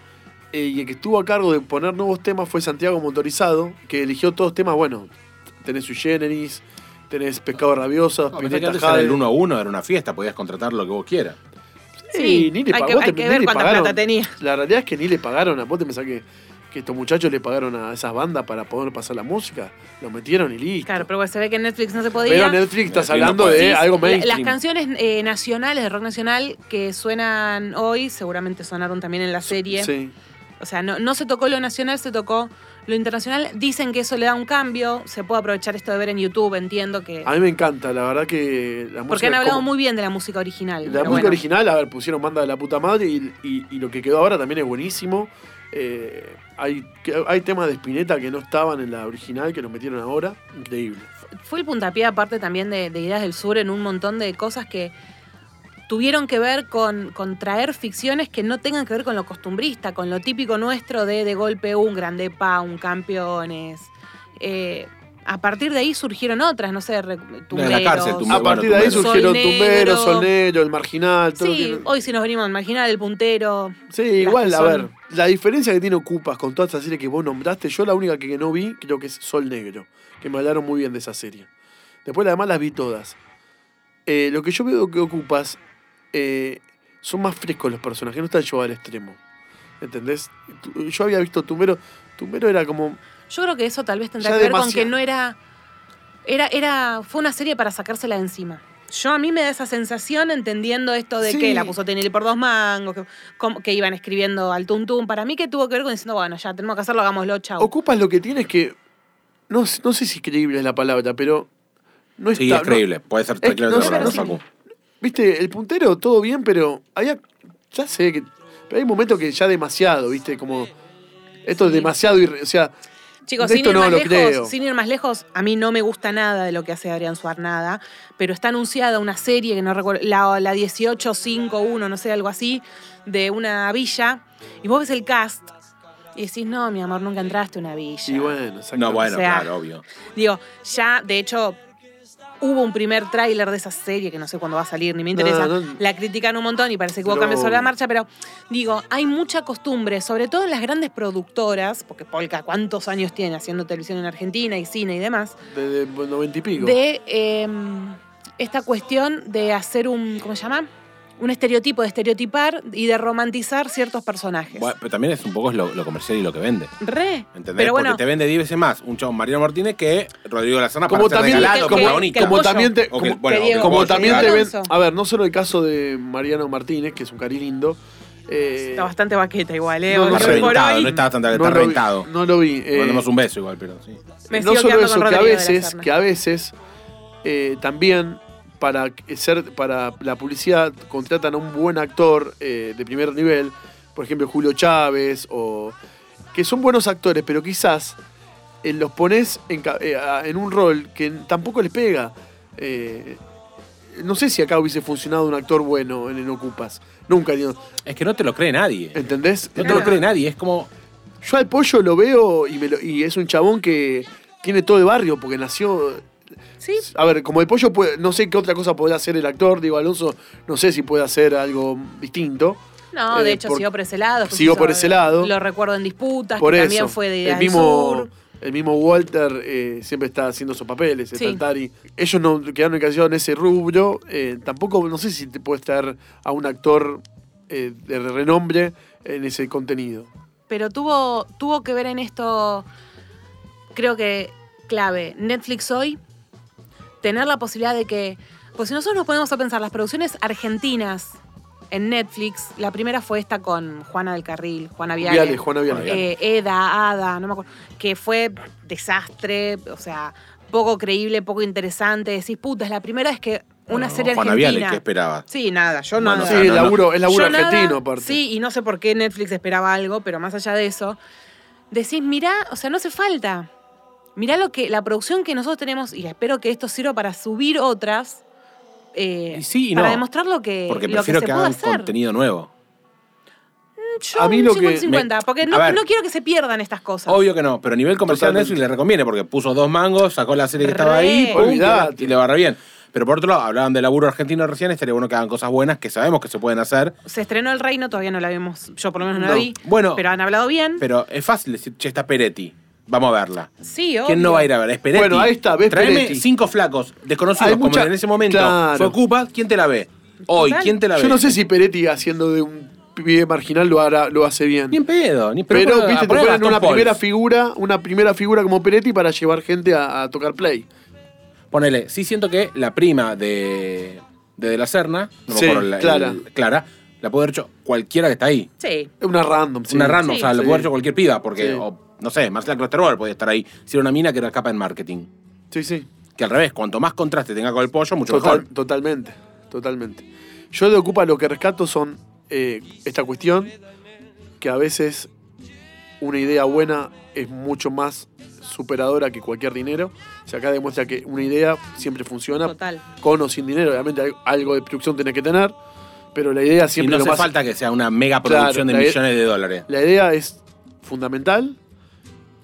Eh, y el que estuvo a cargo de poner nuevos temas fue Santiago Motorizado, que eligió todos temas, bueno, tenés Sui Generis, tenés Pescado Rabioso, No, era el Jade. uno a uno, era una fiesta, podías contratar lo que vos quieras. Sí, ni le hay pagó, que- hay te- que ver cuánta pagaron. plata tenía. La realidad es que ni le pagaron a vos te pensás que, que estos muchachos le pagaron a esas bandas para poder pasar la música. Lo metieron y listo. Claro, pero bueno, se ve que en Netflix no se podía. Pero Netflix estás no hablando de algo mainstream. Las canciones eh, nacionales de rock nacional que suenan hoy, seguramente sonaron también en la serie. Sí. O sea, no, no se tocó lo nacional, se tocó lo internacional. Dicen que eso le da un cambio. Se puede aprovechar esto de ver en YouTube, entiendo que. A mí me encanta, la verdad que la música. Porque han hablado como- muy bien de la música original. La música bueno. original, a ver, pusieron banda de la puta madre y, y- y lo que quedó ahora también es buenísimo. Eh, hay, hay temas de Spinetta que no estaban en la original, que los metieron ahora. Increíble. Fue el puntapié aparte también de, de Ideas del Sur en un montón de cosas que tuvieron que ver con, con traer ficciones que no tengan que ver con lo costumbrista, con lo típico nuestro de de golpe un grande pa, un campeones. Eh, a partir de ahí surgieron otras, no sé, tumberos. cárcel, tumbe- A bueno, partir de ahí surgieron Sol Tumbero, Negro. Sol Negro, El Marginal. Todo Sí, lo que- hoy si nos venimos a imaginar el puntero. Sí, igual, a ver, la diferencia que tiene Ocupas con todas esas series que vos nombraste, yo la única que no vi creo que es Sol Negro, que me hablaron muy bien de esa serie. Después las demás las vi todas. Eh, lo que yo veo que Ocupas eh, son más frescos los personajes, no están llevados al extremo. ¿Entendés? Yo había visto Tumbero, Tumbero era como... Yo creo que eso tal vez tendrá Ya que ver con que no era, era. Era. Fue una serie para sacársela de encima. Yo a mí me da esa sensación entendiendo esto de Sí. que la puso Tinelli por dos mangos, que, como- que iban escribiendo al tuntún. Para mí que tuvo que ver con diciendo, bueno, ya tenemos que hacerlo, hagámoslo, chau. Ocupas lo que tiene es que... No, sé- no sé si creíble es la palabra, pero... No Sí, está, es no- creíble. Puede ser tranquilamente no ¿no, sí. Viste, el puntero, todo bien, pero había. Ya sé que. Pero hay momentos que ya demasiado, ¿viste? Como. Esto es demasiado. irre- O sea, Chicos, sin ir, no más lejos, creo. sin ir más lejos, a mí no me gusta nada de lo que hace Adrián Suarnada, pero está anunciada una serie que no recuerdo, la, la 1851, no sé, algo así, de una villa, y vos ves el cast y decís, no, mi amor, nunca entraste a una villa. y bueno. No, bueno, O sea, claro, obvio. Digo, ya, de hecho, hubo un primer tráiler de esa serie que no sé cuándo va a salir, ni me interesa. No, no. La critican un montón y parece que hubo cambios sobre la marcha, pero digo, hay mucha costumbre, sobre todo en las grandes productoras, porque Polka, ¿cuántos años tiene haciendo televisión en Argentina y cine y demás? De, de noventa y pico. De eh, esta cuestión de hacer un, ¿cómo se llama? Un estereotipo, de estereotipar y de romantizar ciertos personajes. Bueno, pero también es un poco lo, lo comercial y lo que vende. Re. ¿Entendés? Pero bueno, Porque te vende 10 veces más un chabón Mariano Martínez que Rodrigo Lazana para como ser también, regalado que- como, que- también te, como, bueno, Diego- como también te ven, a ver, no solo el caso de Mariano Martínez, que es un cari lindo. eh, está bastante baqueta igual, ¿eh? No, no reventado, no está bastante no está lo vi, reventado. No lo vi. Le eh, mandamos un beso igual, pero sí. Me no solo eso, que a veces, que a veces eh, también para ser para la publicidad contratan a un buen actor eh, de primer nivel, por ejemplo Julio Chávez o que son buenos actores, pero quizás eh, los pones en, eh, en un rol que tampoco les pega. Eh, no sé si acá hubiese funcionado un actor bueno en el Ocupas. Nunca, digo, Es que no te lo cree nadie. ¿entendés? No te lo cree nadie. Es como. Yo al pollo lo veo y, me lo- y es un chabón que tiene todo el barrio porque nació. Sí, A ver, como el pollo puede, no sé qué otra cosa podrá hacer el actor, digo Alonso, no sé si puede hacer algo distinto. No, Eh, de hecho por- siguió por ese lado. siguió por ese lado. Lo recuerdo en disputas, Por que eso, también fue de el mismo, Sur. el mismo Walter eh, siempre está haciendo sus papeles, el Sí. Taltari. Ellos no quedaron encallados en ese rubro. eh, tampoco, no sé si te puedes traer a un actor eh, de renombre en ese contenido. Pero tuvo, tuvo que ver en esto, creo que clave, Netflix hoy, tener la posibilidad de que, pues si nosotros nos ponemos a pensar, las producciones argentinas en Netflix, la primera fue esta con Juana del Carril, Juana Viale. Viale, Juana Viale. Eh, Eda, Ada, no me acuerdo, que fue desastre, o sea, poco creíble, poco interesante. Decís, puta, es la primera vez que una Bueno, serie Juan argentina. Viale, ¿qué esperaba? Sí, nada, yo No, nada. no, Sí, no, no. laburo, es laburo argentino, aparte. Sí, y no sé por qué Netflix esperaba algo, pero más allá de eso, decís, mirá, o sea, no hace falta. Mirá lo que, la producción que nosotros tenemos, y espero que esto sirva para subir otras, eh, Y sí y para no, demostrar lo que, Porque lo prefiero que que, se puede hagan hacer. contenido nuevo. Yo A mí lo que 50-50, me- porque no, ver. no quiero que se pierdan estas cosas. Obvio que no, pero a nivel comercial. Netflix le recomiende porque puso dos mangos, sacó la serie que estaba ahí pum, y le barra bien. Pero por otro lado, hablaban de laburo argentino recién, estaría bueno que hagan cosas buenas que sabemos que se pueden hacer. Se estrenó El Reino, todavía no la vimos, yo por lo menos no, No. la vi. Bueno, pero han hablado bien. Pero es fácil decir, che, está Peretti. Vamos a verla. sí, obvio. ¿Quién no va a ir a ver? Es Peretti. Bueno, ahí está, ves Tráeme Peretti. cinco flacos desconocidos Hay como mucha- en ese momento Claro. fue Ocupa. ¿Quién te la ve? Hoy, Total. ¿quién te la ve? Yo no sé si Peretti haciendo de un pibe marginal lo, hará, lo hace bien. Ni en pedo. Ni Pero, pero, viste, te a ponen Gastón una Pauls. primera figura, una primera figura como Peretti para llevar gente a, a tocar play. Ponele, sí siento que la prima de de, de la Serna, no me Sí, acuerdo la- el- Clara. Clara, la puede haber hecho cualquiera que está ahí. Sí. Es una random, sí. una random, Sí. o sea, lo Sí. puede haber hecho cualquier piba, porque, Sí. o, no sé, Marcela Klosterboer podía estar ahí. Si era una mina que era capa en marketing. Sí, sí. Que al revés, cuanto más contraste tenga con el pollo, mucho Total- mejor. totalmente, totalmente. Yo de Ocupa lo que rescato son eh, esta cuestión, que a veces una idea buena es mucho más superadora que cualquier dinero. O sea, acá demuestra que una idea siempre funciona, Total. con o sin dinero. Obviamente algo de producción tiene que tener, pero la idea Y siempre no lo hace más... falta que sea una mega producción Claro, de millones de dólares. La idea es fundamental.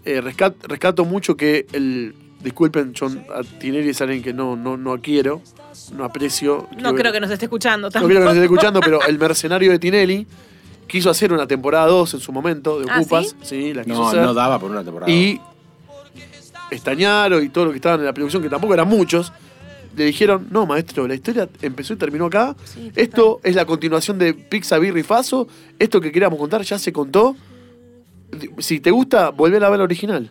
Eh, rescat- rescato mucho que el... Disculpen, a Tineri es alguien que no, no, no quiero, no aprecio. No creo que nos esté escuchando No quiero que nos esté escuchando, pero el mercenario de Tinelli quiso hacer una temporada 2 en su momento de ¿Ah, Ocupas. sí? la quiso No, hacer. no daba por una temporada. y Estañaro y todo lo que estaban en la producción, que tampoco eran muchos, le dijeron, no, maestro, la historia empezó y terminó acá. Sí. Esto es la continuación de Pizza, Birri Faso. Esto que queríamos contar ya se contó. Si te gusta, volver a ver la original.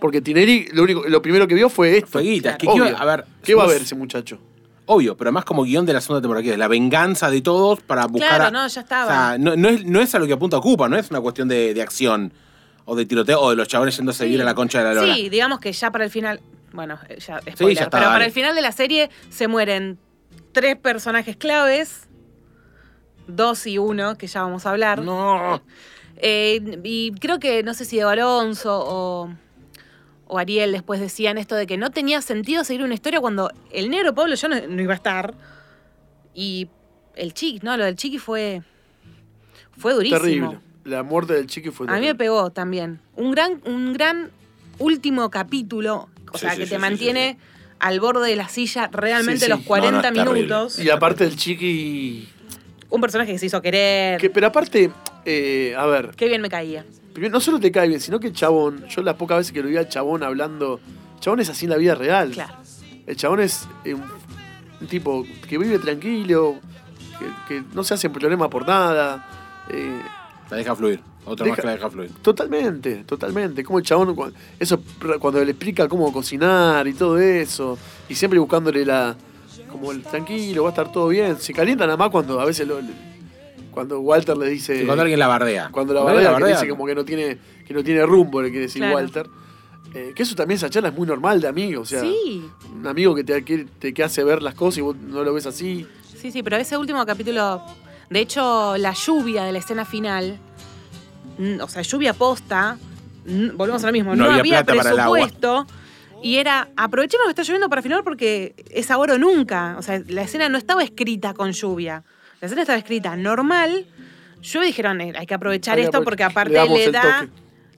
Porque Tinelli lo, único, lo primero que vio fue esto. Fue guita. Es que, Obvio. ¿qué iba- a ver, ¿Qué va a ver ese muchacho? Obvio, pero además como guion de la segunda temporada, que es la venganza de todos para buscar. Claro, a- no, ya estaba. O sea, no, no es, no es a lo que apunta Ocupa, no es una cuestión de, de acción o de tiroteo o de los chavales yéndose a vivir a la concha de la lora. Sí, digamos que ya para el final. Bueno, eh, ya, spoiler, ya está, pero para el final de la serie se mueren tres personajes claves. Dos y uno, que ya vamos a hablar. No. Eh, y creo que, no sé si Diego Alonso o, o Ariel después decían esto de que no tenía sentido seguir una historia cuando el negro Pablo ya no, no iba a estar. Y el chiqui, no, lo del chiqui fue. Fue durísimo. Terrible. La muerte del chiqui fue A mí me terrible. pegó también. Un gran, un gran último capítulo, o Sí, sea, sí, que sí, te mantiene al borde de la silla realmente los 40 No, no, es terrible. minutos. Y aparte el chiqui... Un personaje que se hizo querer. Que, pero aparte, eh, a ver, Qué bien me caía. primero, no solo te cae bien, sino que el chabón, yo las pocas veces que lo vi al chabón hablando, el chabón es así en la vida real. Claro. El chabón es eh, un, un tipo que vive tranquilo, que, que no se hace problema por nada. eh, La deja fluir. Otra más Deja- que la deja fluir. totalmente, totalmente. Como el chabón, eso cuando le explica cómo cocinar y todo eso, y siempre buscándole la. como el tranquilo, va a estar todo bien. Se calienta nada más cuando a veces lo, cuando Walter le dice. Cuando alguien la bardea. Cuando la bardea, que dice como que no tiene, que no tiene rumbo, le quiere decir Claro. Walter. Eh, que eso también, esa charla es muy normal de amigo. O sea, sí, un amigo que te, que, te- que hace ver las cosas y vos no lo ves así. sí, sí, pero ese último capítulo, de hecho, la lluvia de la escena final, o sea, lluvia posta, volvemos a lo mismo, No no, había había, plata para el agua. presupuesto. Y era, aprovechemos que está lloviendo para filmar porque es ahora o nunca. O sea, la escena no estaba escrita con lluvia. La escena estaba escrita normal. Yo dijeron, eh, hay que aprovechar Hay que esto apro- porque aparte le, da,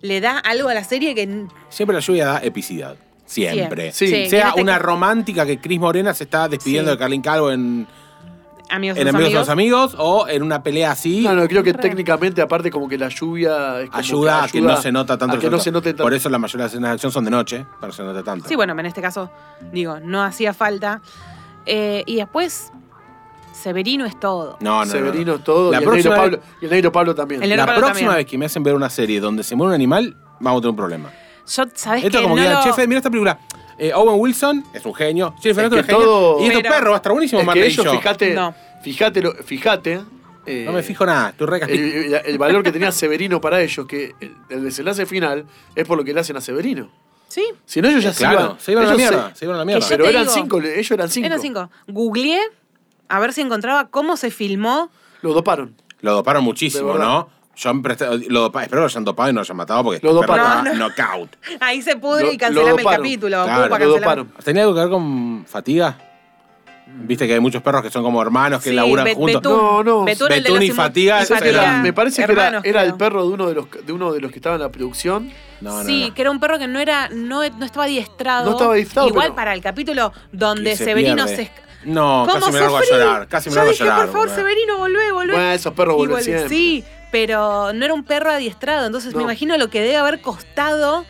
le da algo a la serie que Siempre la lluvia da epicidad. Siempre. Sí. Sí, Sea este una ca- romántica que Cris Morena se está despidiendo Sí. de Carlin Calvo en, amigos, en Amigos de amigos. los Amigos o en una pelea así. No, no, creo que Re. técnicamente, aparte, como que la lluvia es como ayuda a que no se nota tanto a el que no se note tanto. Por eso la mayoría de las escenas de acción son de noche, para que se note tanto. Sí, bueno, en este caso, digo, no hacía falta. Eh, y después, Severino es todo. No, no, no, no. Severino es todo. La y, el negro Pablo, y el negro Pablo también. El- La Pablo próxima también. vez que me hacen ver una serie donde se muere un animal, vamos a tener un problema. Yo, ¿sabes Esto qué? como No que, lo- chefe, mira esta película. Eh, Owen Wilson es un genio. Jennifer Es es que genio. todo- Y estos perros va a estar buenísimo, es que Marley y ellos, fíjate, No. fíjate, lo- fíjate. eh, No me fijo nada, re el, el- el valor que tenía Severino para ellos, que el, el desenlace final es por lo que le hacen a Severino. Sí, Si no, ellos ya se Claro, iban. se iban a la mierda. Se iban a la mierda. Pero eran digo- cinco, ellos eran cinco. eran cinco. Googleé a ver si encontraba cómo se filmó. Lo doparon. Lo doparon muchísimo. ¿no? Yo lo dopa- espero lo hayan dopado y no lo hayan matado porque Lo doparon. estaba knockout. Ahí se pudre Lo- y cancelame el capítulo. Claro, lo doparon. ¿Tenía algo que ver con fatiga? Viste que hay muchos perros que son como hermanos que Sí, laburan Bet- juntos. Betún. No, no. Betún, Betún y Fatiga, Ese Fatiga. era- me parece que era, hermanos, era el perro de uno de los de uno de los que estaba en la producción. No, no, sí, no. que era un perro que no era, no, no estaba adiestrado. No estaba adiestrado, Igual pero- para el capítulo donde se Severino pierde. se. No, ¿Cómo casi me largo a llorar. Casi me Yo largo a llorar. por favor. Severino, volvé, volvé. Bueno, esos perros vuelven siempre. Sí, pero no era un perro adiestrado. Entonces me No. imagino lo que debe haber costado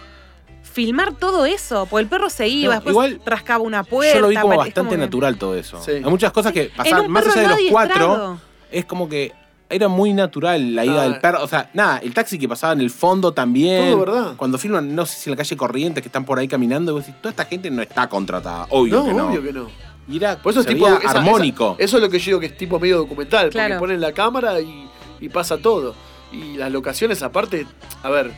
filmar todo eso. Porque el perro se iba, No, después igual rascaba una puerta. Yo lo vi como bastante que- natural todo eso. Sí. Hay muchas cosas que pasaban, más allá de los cuatro, es como que era muy natural la ida Ah. del perro. O sea, nada, el taxi que pasaba en el fondo también. Todo verdad. Cuando filman, no sé si en la calle Corrientes, que están por ahí caminando, y vos decís, toda esta gente no está contratada. Obvio No, que no. obvio que no. Y era, Por eso es tipo esa- armónico. esa- eso es lo que yo digo que es tipo medio documental, Claro. porque ponen la cámara y, y pasa todo. Y las locaciones aparte, a ver,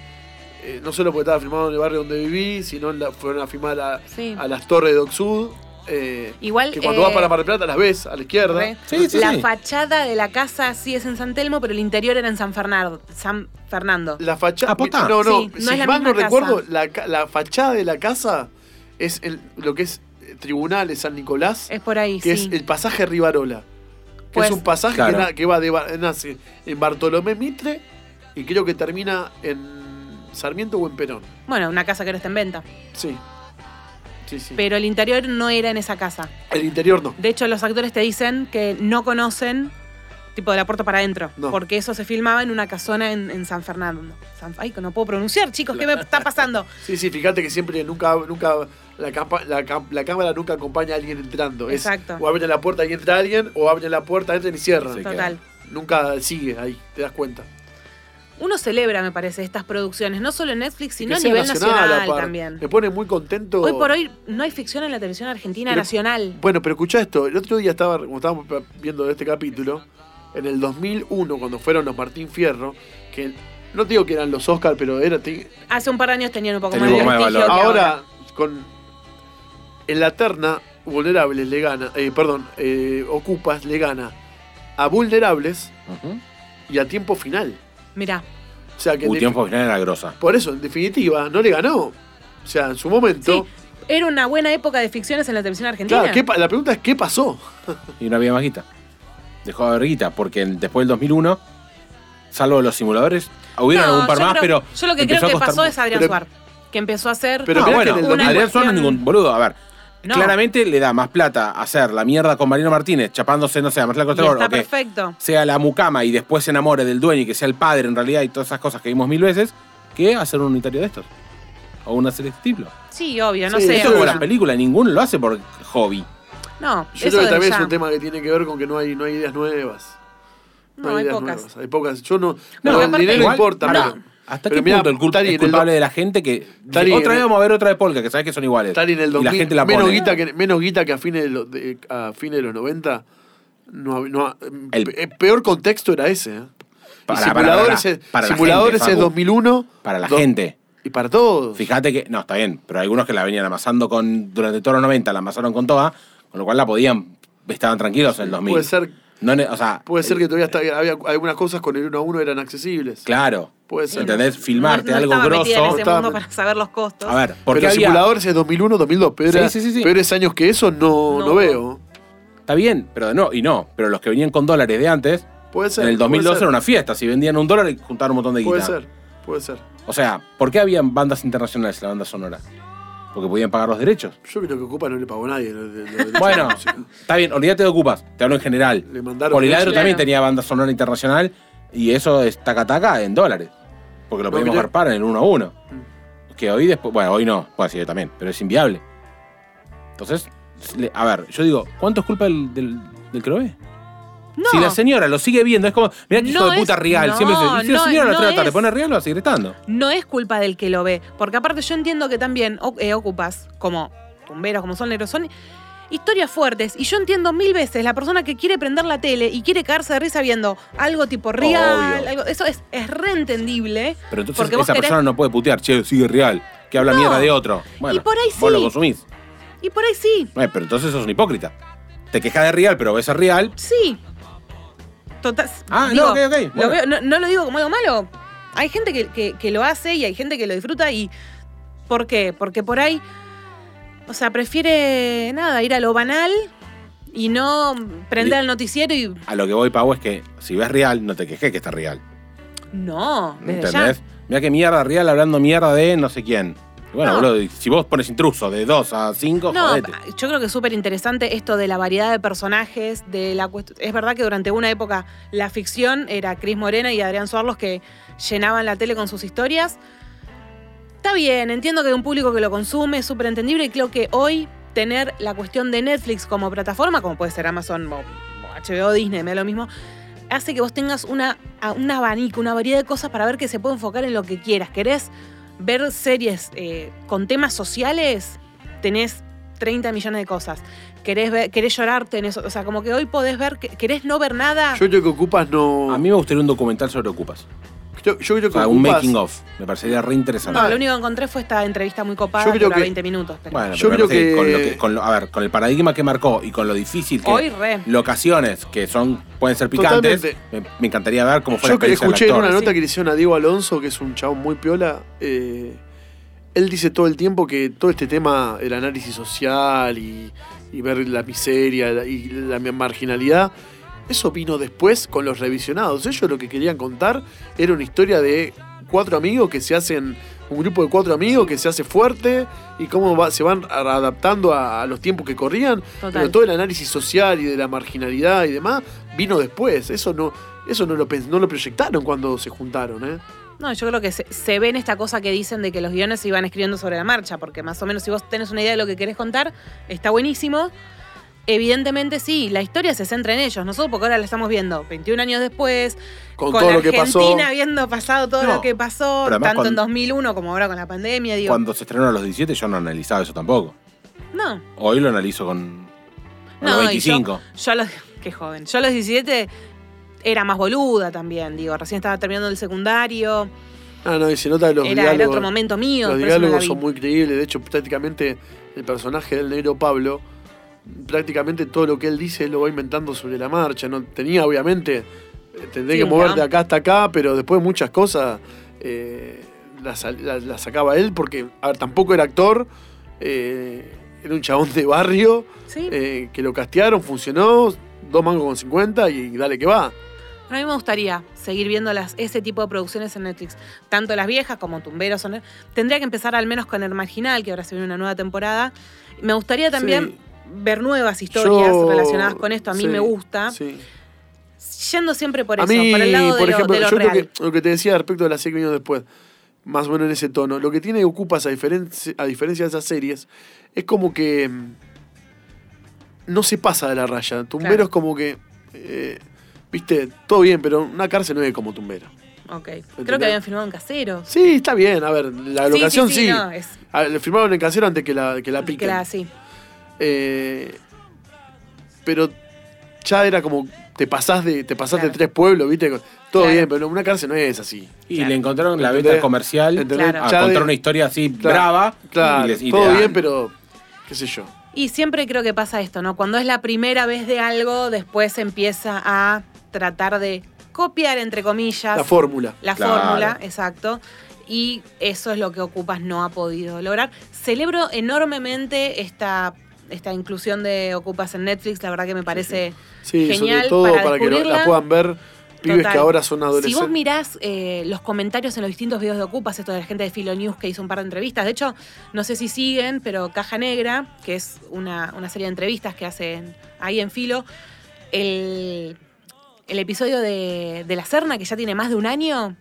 eh, no solo porque estaba filmado en el barrio donde viví, sino la- fueron a filmar a, Sí. a las torres de Doc Sud. eh, Igual, que cuando eh, vas para Mar del Plata las ves a la izquierda. Sí, sí, la sí. fachada de la casa sí es en San Telmo, pero el interior era en San Fernando. San Fernando. La fachada. Ah. No, no, Sí, no si es la mal no misma recuerdo, casa. la, fachada de la casa es el- lo que es eh, Tribunal de San Nicolás, Es por ahí, que sí. es el pasaje Rivarola. Que Pues- es un pasaje Claro. que, na- que va de, nace en Bartolomé Mitre y creo que termina en Sarmiento o en Perón. Bueno, una casa que ahora está en venta. Sí. Sí, sí. Pero el interior no era en esa casa. El interior no. De hecho, los actores te dicen que no conocen tipo de la puerta para adentro. No. Porque eso se filmaba en una casona en, en San Fernando. San- ay, que no puedo pronunciar, chicos, ¿qué me está pasando? Sí, sí, fíjate que siempre nunca, nunca la, capa- la, cam- la cámara nunca acompaña a alguien entrando. Es Exacto. o abren la puerta y entra alguien, o abren la puerta, entran y cierran. Total. Nunca sigue ahí, te das cuenta. Uno celebra, me parece, estas producciones, no solo en Netflix, sino a nivel nacional, aparte. también. Me pone muy contento. Hoy por hoy no hay ficción en la televisión argentina Pero- nacional. Bueno, pero escuchá esto. El otro día estaba, como estábamos viendo este capítulo, en el 2001, cuando fueron los Martín Fierro, que no te digo que eran los Oscar, pero era. te- Hace un par de años tenían un poco Tenían más de valor. que ahora, con. En la terna, Vulnerables le gana. eh, perdón, eh, Ocupas le gana a Vulnerables y a tiempo final. Mirá, O sea que. defi- tiempo final era grosa. Por eso, en definitiva, no le ganó. O sea, en su momento. sí, era una buena época de ficciones en la televisión argentina. Claro, ¿qué pa- la pregunta es: ¿qué pasó? Y no había más guita. Dejó de haber guita, porque en- después del 2001, salvo los simuladores, hubieron No, algún par más, creo- pero. Yo lo que creo que pasó es Adrián Pero- Suar, que empezó a hacer Pero no, mirá bueno, que en el una 2000 Adrián Suárez no es ningún boludo. A ver, No. claramente le da más plata hacer la mierda con Marino Martínez, chapándose, no sé, a Marcela está o que perfecto. sea la mucama y después se enamore del dueño y que sea el padre en realidad y todas esas cosas que vimos mil veces, que hacer un unitario de estos. O una serie de este estilo. Sí, obvio, no Sí, sé. Eso como las películas, ninguno lo hace por hobby. No, Yo eso creo que de también ya. es un tema que tiene que ver con que no hay, no hay ideas nuevas. No, hay ideas pocas. nuevas, Hay pocas. Yo no. No, no, el dinero igual, importa, pero- ¿Hasta pero qué mirá, punto el cul- Tari, es el culpable do- de la gente que. Tari, otra vez el- vamos a ver otra de Polka, que sabes que son iguales. Estar en el y la 2000, gente la menos, pone. guita que, menos guita que a fines de, los- de- a fines de los 90. No, no, El- pe- peor contexto era ese. ¿eh? Para- para- simuladores para- es, para la simuladores gente, es Facu. 2001. Para la do- gente. Y para todos. Fíjate que. No, está bien, pero algunos que la venían amasando con. Durante todos los 90, la amasaron con toda, con lo cual la podían. Estaban tranquilos en el 2000. Puede ser, No o sea, puede ser que todavía está- había algunas cosas con el 1 a 1 eran accesibles. Claro. Puede ser. ¿Entendés? Filmarte no, no algo metida en grosso. ese Estaba mundo para saber los costos. A ver, porque Pero había. simuladores es 2001, 2002. Peores, Sí, sí, sí, sí. peores años que eso no, No. no veo. Está bien, pero no, y no. Pero los que venían con dólares de antes, Puede ser. en el puede 2012 ser, era una fiesta. Si vendían un dólar, juntaron un montón de guita. Puede ser, puede ser. O sea, ¿por qué habían bandas internacionales en la banda sonora? Porque podían pagar los derechos. Yo creo que Ocupa no le pagó a nadie. lo- lo- lo- lo- Bueno, sí. está bien, olvídate de Ocupas, te hablo en general. Le mandaron. Poliladro Claro. también tenía banda sonora internacional y eso es taca taca en dólares. Porque lo No, podíamos mirá. garpar en el 1 a 1. Mm. Que hoy después, bueno, hoy no, puede ser también, pero es inviable. Entonces, a ver, yo digo, ¿cuánto es culpa del, del, del que lo ve? No. Si la señora lo sigue viendo, es como, mirá que hijo No de puta es- Real. no, Siempre dice, y si la señora a las no 3 de la tarde es. pone Real, va a seguir estando. no es culpa del que lo ve. Porque aparte yo entiendo que también eh, ocupas, como tumberos, como son negros, son historias fuertes. Y yo entiendo mil veces la persona que quiere prender la tele y quiere cagarse de risa viendo algo tipo real. Algo- eso es, es reentendible. Pero entonces Porque esa querés- persona no puede putear, che, sigue Real. que habla No. mierda de otro. Bueno, Y por ahí vos lo sí. consumís. Y por ahí sí, Eh, pero entonces sos un hipócrita. Te quejas de real, pero ves a real. sí. Total. Ah, digo, no, ok, ok, lo veo- no, no lo digo como algo malo. Hay gente que, que- que lo hace y hay gente que lo disfruta y. ¿Por qué? Porque por ahí. O sea, prefiere nada, ir a lo banal y no prender el noticiero y. A lo que voy, Pau, es que si ves real, no te quejes que está real. No, desde. ¿Entendés? Mira que mierda real hablando mierda de no sé quién. Bueno, No. boludo, si vos pones intruso de 2 a 5, No, jodete. yo creo que es súper interesante esto de la variedad de personajes, de la Es verdad que durante una época la ficción era Cris Morena y Adrián Suar los que llenaban la tele con sus historias. Está bien, entiendo que hay un público que lo consume, es súper entendible y creo que hoy tener la cuestión de Netflix como plataforma, como puede ser Amazon o, HBO, Disney, me da lo mismo, hace que vos tengas una, un abanico, una variedad de cosas para ver que se puede enfocar en lo que quieras. ¿Querés ver series eh, con temas sociales? Tenés 30 millones de cosas. ¿Querés, ver- querés llorar? Tenés, o sea, como que hoy podés ver, que- ¿querés no ver nada? Yo creo que Ocupas no. A mí me gustaría un documental sobre Ocupas. Yo, yo creo O que sea, un making of. Me parecería re interesante. no, lo único que encontré fue esta entrevista muy copada, Yo creo dura que- 20 minutos. pero- Bueno, Yo creo con que- lo que- con lo- a ver, con el paradigma que marcó y con lo difícil que Hoy re. locaciones que son pueden ser picantes, me, encantaría ver cómo fue la Yo que experiencia del escuché en una nota Sí. que le hicieron a Diego Alonso, que es un chabón muy piola, eh, él dice todo el tiempo que todo este tema, el análisis social y, y ver la miseria la- y la marginalidad, eso vino después con los revisionados. Ellos lo que querían contar era una historia de cuatro amigos que se hacen, un grupo de cuatro amigos que se hace fuerte y cómo va- se van adaptando a, a los tiempos que corrían. Total. Pero todo el análisis social y de la marginalidad y demás vino después. Eso no, eso no lo, no lo proyectaron cuando se juntaron, ¿eh? No, yo creo que se, se ve en esta cosa que dicen de que los guiones se iban escribiendo sobre la marcha, porque más o menos si vos tenés una idea de lo que querés contar, está buenísimo. Evidentemente sí, la historia se centra en ellos. Nosotros porque ahora la estamos viendo 21 años después, Con, con, todo lo que pasó. Argentina habiendo pasado todo No, lo que pasó, tanto en cuando- 2001 como ahora con la pandemia, digo. Cuando se estrenó a los 17 yo no analizaba eso tampoco. No, Hoy lo analizo con a No, los y yo- 25. yo a los. Qué joven. Yo a los 17 era más boluda también, digo. Recién estaba terminando el secundario. Ah, no, y se nota los Era, era diálogos. otro momento mío. los diálogos son muy creíbles. De hecho, prácticamente el personaje del negro Pablo, prácticamente todo lo que él dice él lo va inventando sobre la marcha. No tenía, obviamente, eh, tendré Sí, que mover de acá hasta acá, pero después muchas cosas eh, las las- las sacaba él porque a ver, tampoco era actor. eh, era un chabón de barrio Sí. eh, que lo castearon, funcionó, dos mangos con 50 y dale que va. A mí me gustaría seguir viendo las, ese tipo de producciones en Netflix. Tanto las viejas como Tumberos. Tendría que empezar al menos con El Marginal, que ahora se viene una nueva temporada. Me gustaría también ver nuevas historias Yo- relacionadas con esto. A mí sí, me gusta. sí. Yendo siempre por a eso, mí, por el lado de, por lo, ejemplo, de lo yo creo que lo que te decía respecto de la serie que vino después, más o menos en ese tono, lo que tiene Ocupas a diferencia, a diferencia de esas series, es como que mm, no se pasa de la raya. Tumbero Claro. es como que, eh, viste, todo bien, pero una cárcel no es como Tumbero. Ok. Creo que habían filmado en caseros. Sí, está bien, a ver, la Sí, locación sí. no, es A ver, le firmaron en casero antes que la, que la que piquen. la- sí. Eh, pero ya era como, te pasás de, te pasás de tres pueblos, viste, todo Claro. bien, pero una cárcel no es así. Y Claro. le encontraron la beta comercial a Ya de- contar una historia así Claro, brava. Claro, y les- y todo bien, pero qué sé yo. Y siempre creo que pasa esto, ¿no? Cuando es la primera vez de algo, después se empieza a tratar de copiar, entre comillas, La fórmula. la Claro. fórmula, exacto. Y eso es lo que Ocupas no ha podido lograr. Celebro enormemente esta, esta inclusión de Ocupas en Netflix, la verdad que me parece Sí, genial sobre todo para, para, que la puedan ver pibes Total. que ahora son Si adolescentes. vos mirás eh, los comentarios en los distintos videos de Ocupas, esto de la gente de Filo News que hizo un par de entrevistas, de hecho, no sé si siguen, pero Caja Negra, que es una, una serie de entrevistas que hacen ahí en Filo, el, el episodio de, de La Serna, que ya tiene más de un año,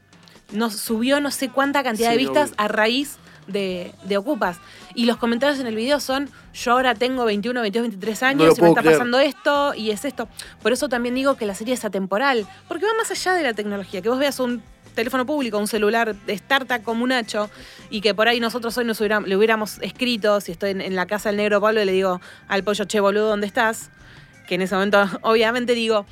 nos subió no sé cuánta cantidad Sí, de vistas obvio. a raíz de, de Ocupas. Y los comentarios en el video son, yo ahora tengo 21, 22, 23 No años y me está creer. pasando esto y es esto. Por eso también digo que la serie es atemporal, porque va más allá de la tecnología. Que vos veas un teléfono público, un celular de startup como un Nacho, y que por ahí nosotros hoy nos hubiéramos, le hubiéramos escrito, si estoy en, en la casa del negro Pablo y le digo al pollo, che, boludo, ¿dónde estás? Que en ese momento, obviamente, digo,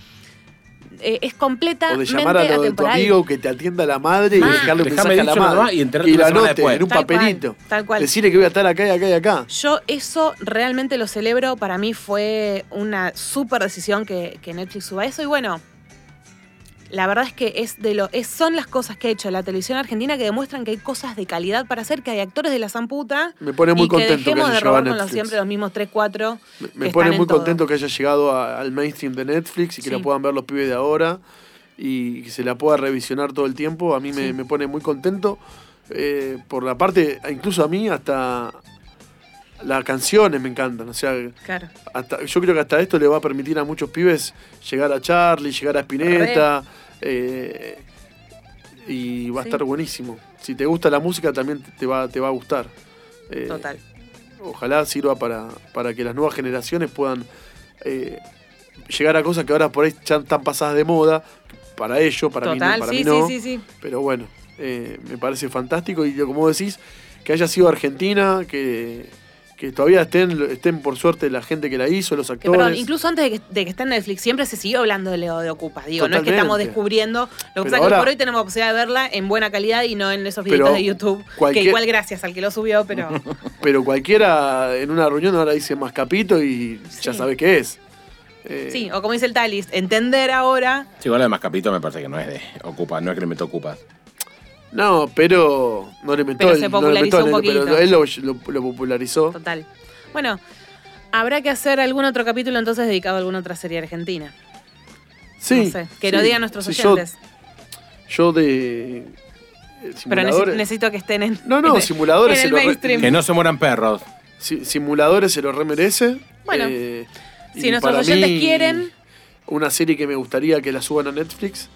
eh, es O completamente de llamar a lo de tu amigo que te atienda la madre y Mal. dejarle un mensaje a la madre. y enterarte semana anote después. en un Tal cual, papelito. tal cual. Decirle que voy a estar acá y acá y acá. Yo eso realmente lo celebro. Para mí fue una súper decisión que, que Netflix suba eso. Y bueno, la verdad es que es de lo, es, son las cosas que ha hecho la televisión argentina que demuestran que hay cosas de calidad para hacer, que hay actores de la zamputa. Me pone muy y contento que que dejemos haya de llegado a robar con los siempre los mismos 3, 4. Me, me pone muy contento que haya llegado a- al mainstream de Netflix y que Sí. la puedan ver los pibes de ahora y que se la pueda revisionar todo el tiempo. A mí me, me pone muy contento. eh, por la parte, incluso a mí, hasta las canciones me encantan. O sea, Claro. hasta, yo creo que hasta esto le va a permitir a muchos pibes llegar a Charlie, llegar a Spinetta. eh, y va a estar buenísimo. Si te gusta la música, también te- va, te va a gustar. Eh, Total. ojalá sirva para, para que las nuevas generaciones puedan eh, llegar a cosas que ahora por ahí ya están pasadas de moda. Para ellos, para mí, no, para sí, mí no. sí, sí, sí. Pero bueno, me parece fantástico. Y como decís, que haya sido Argentina, que, que todavía estén, estén por suerte la gente que la hizo, los Que, actores. perdón, incluso antes de que, de que esté en Netflix, siempre se siguió hablando de Leo de Ocupas. Digo, no es que estamos descubriendo. Lo que Pero pasa es que por hoy tenemos la posibilidad de verla en buena calidad y no en esos videos de YouTube. cualquier- Que igual gracias al que lo subió, pero. Pero cualquiera en una reunión ahora dice mascapito y ya Sí. sabe qué es. Eh, Sí, o como dice el Talis, entender ahora. Sí, igual además capito me parece que no es de Ocupa, no es que le meto Ocupas. No, pero no le metió Pero el- se no le popularizó un el- pero poquito. él lo, lo- lo popularizó. Total. Bueno, habrá que hacer algún otro capítulo entonces dedicado a alguna otra serie argentina. Sí. no sé, que sí, lo digan nuestros sí, oyentes. Yo, de. eh, pero necesito, que estén en. No, no, en- simuladores en se el lo re- mainstream. Que no se mueran perros. si- simuladores se lo remerece. Bueno, Eh, Si nuestros oyentes mí, quieren. Una serie que me gustaría que la suban a Netflix.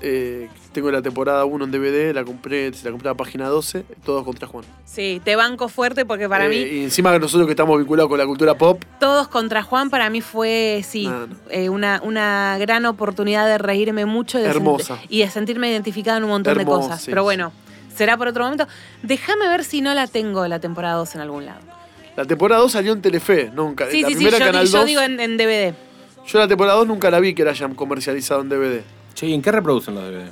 Eh, tengo la temporada 1 en DVD, la compré, se la compré a página 12, todos contra Juan. Sí, te banco fuerte porque para Eh, mí Y encima que nosotros que estamos vinculados con la cultura pop, Todos contra Juan para mí fue, sí, No, no. eh, una, una gran oportunidad de reírme mucho y de, Hermosa. y de sentirme identificada en un montón Hermosa, de cosas. sí, Pero sí. bueno, será por otro momento. Déjame ver si no la tengo la temporada 2 en algún lado. la temporada 2 salió en Telefe, nunca. Sí, la sí, sí, primera yo, Canal yo 2, digo en, en DVD. yo la temporada 2 nunca la vi que la hayan comercializado en DVD. Che, ¿y en qué reproducen los DVD?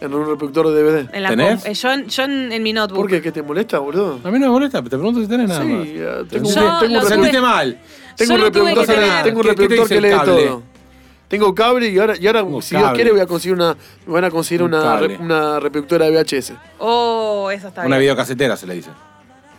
En un reproductor de DVD. En la ¿Tenés? eh, yo, en- yo en, en mi notebook. ¿Por qué? ¿Qué te molesta, boludo? A mí no me molesta, te pregunto si tenés nada Sí, más. eh, tengo, un, Yo tengo lo tuve- reproductor- mal. tengo Yo un tuve reproductor que que, tener. tengo un ¿Qué- qué te reproductor dice que el lee cable? todo. Tengo cable y ahora, y ahora Tengo si Dios cable. quiere, voy a conseguir una, me van a conseguir Un una, cable. re- una reproductora de VHS. Oh, eso está Una bien. videocasetera se le dice.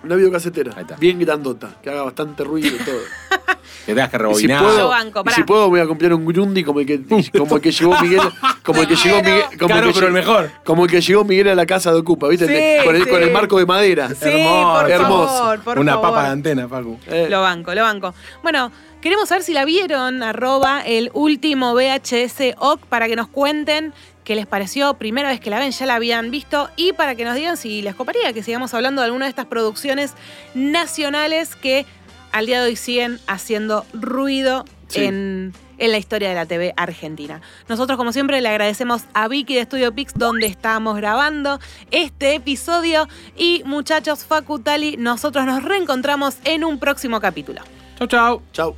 Una videocasetera. Ahí está. Bien grandota, que haga bastante ruido y todo. Que tengas que Y si rebobinar. Yo puedo, banco, y si puedo voy a comprar un Grundy como el que, como el que llegó Miguel, como el que llegó. Miguel, como Caro, el que pero el mejor. como el que llegó Miguel a la casa de Ocupa, ¿viste? Sí, con, el, sí. con el marco de madera. Sí, Hermoso, por hermoso. favor, por Una favor. papa de antena, Paco. Eh, Lo banco, lo banco. Bueno, queremos saber si la vieron, arroba el último VHS OC, para que nos cuenten qué les pareció, primera vez que la ven, ya la habían visto, y para que nos digan si les coparía que sigamos hablando de alguna de estas producciones nacionales que al día de hoy siguen haciendo ruido Sí. en, en la historia de la TV argentina. Nosotros, como siempre, le agradecemos a Vicky de Studio Pix, donde estamos grabando este episodio. Y muchachos, Facutali, nosotros nos reencontramos en un próximo capítulo. Chau, chau. Chau.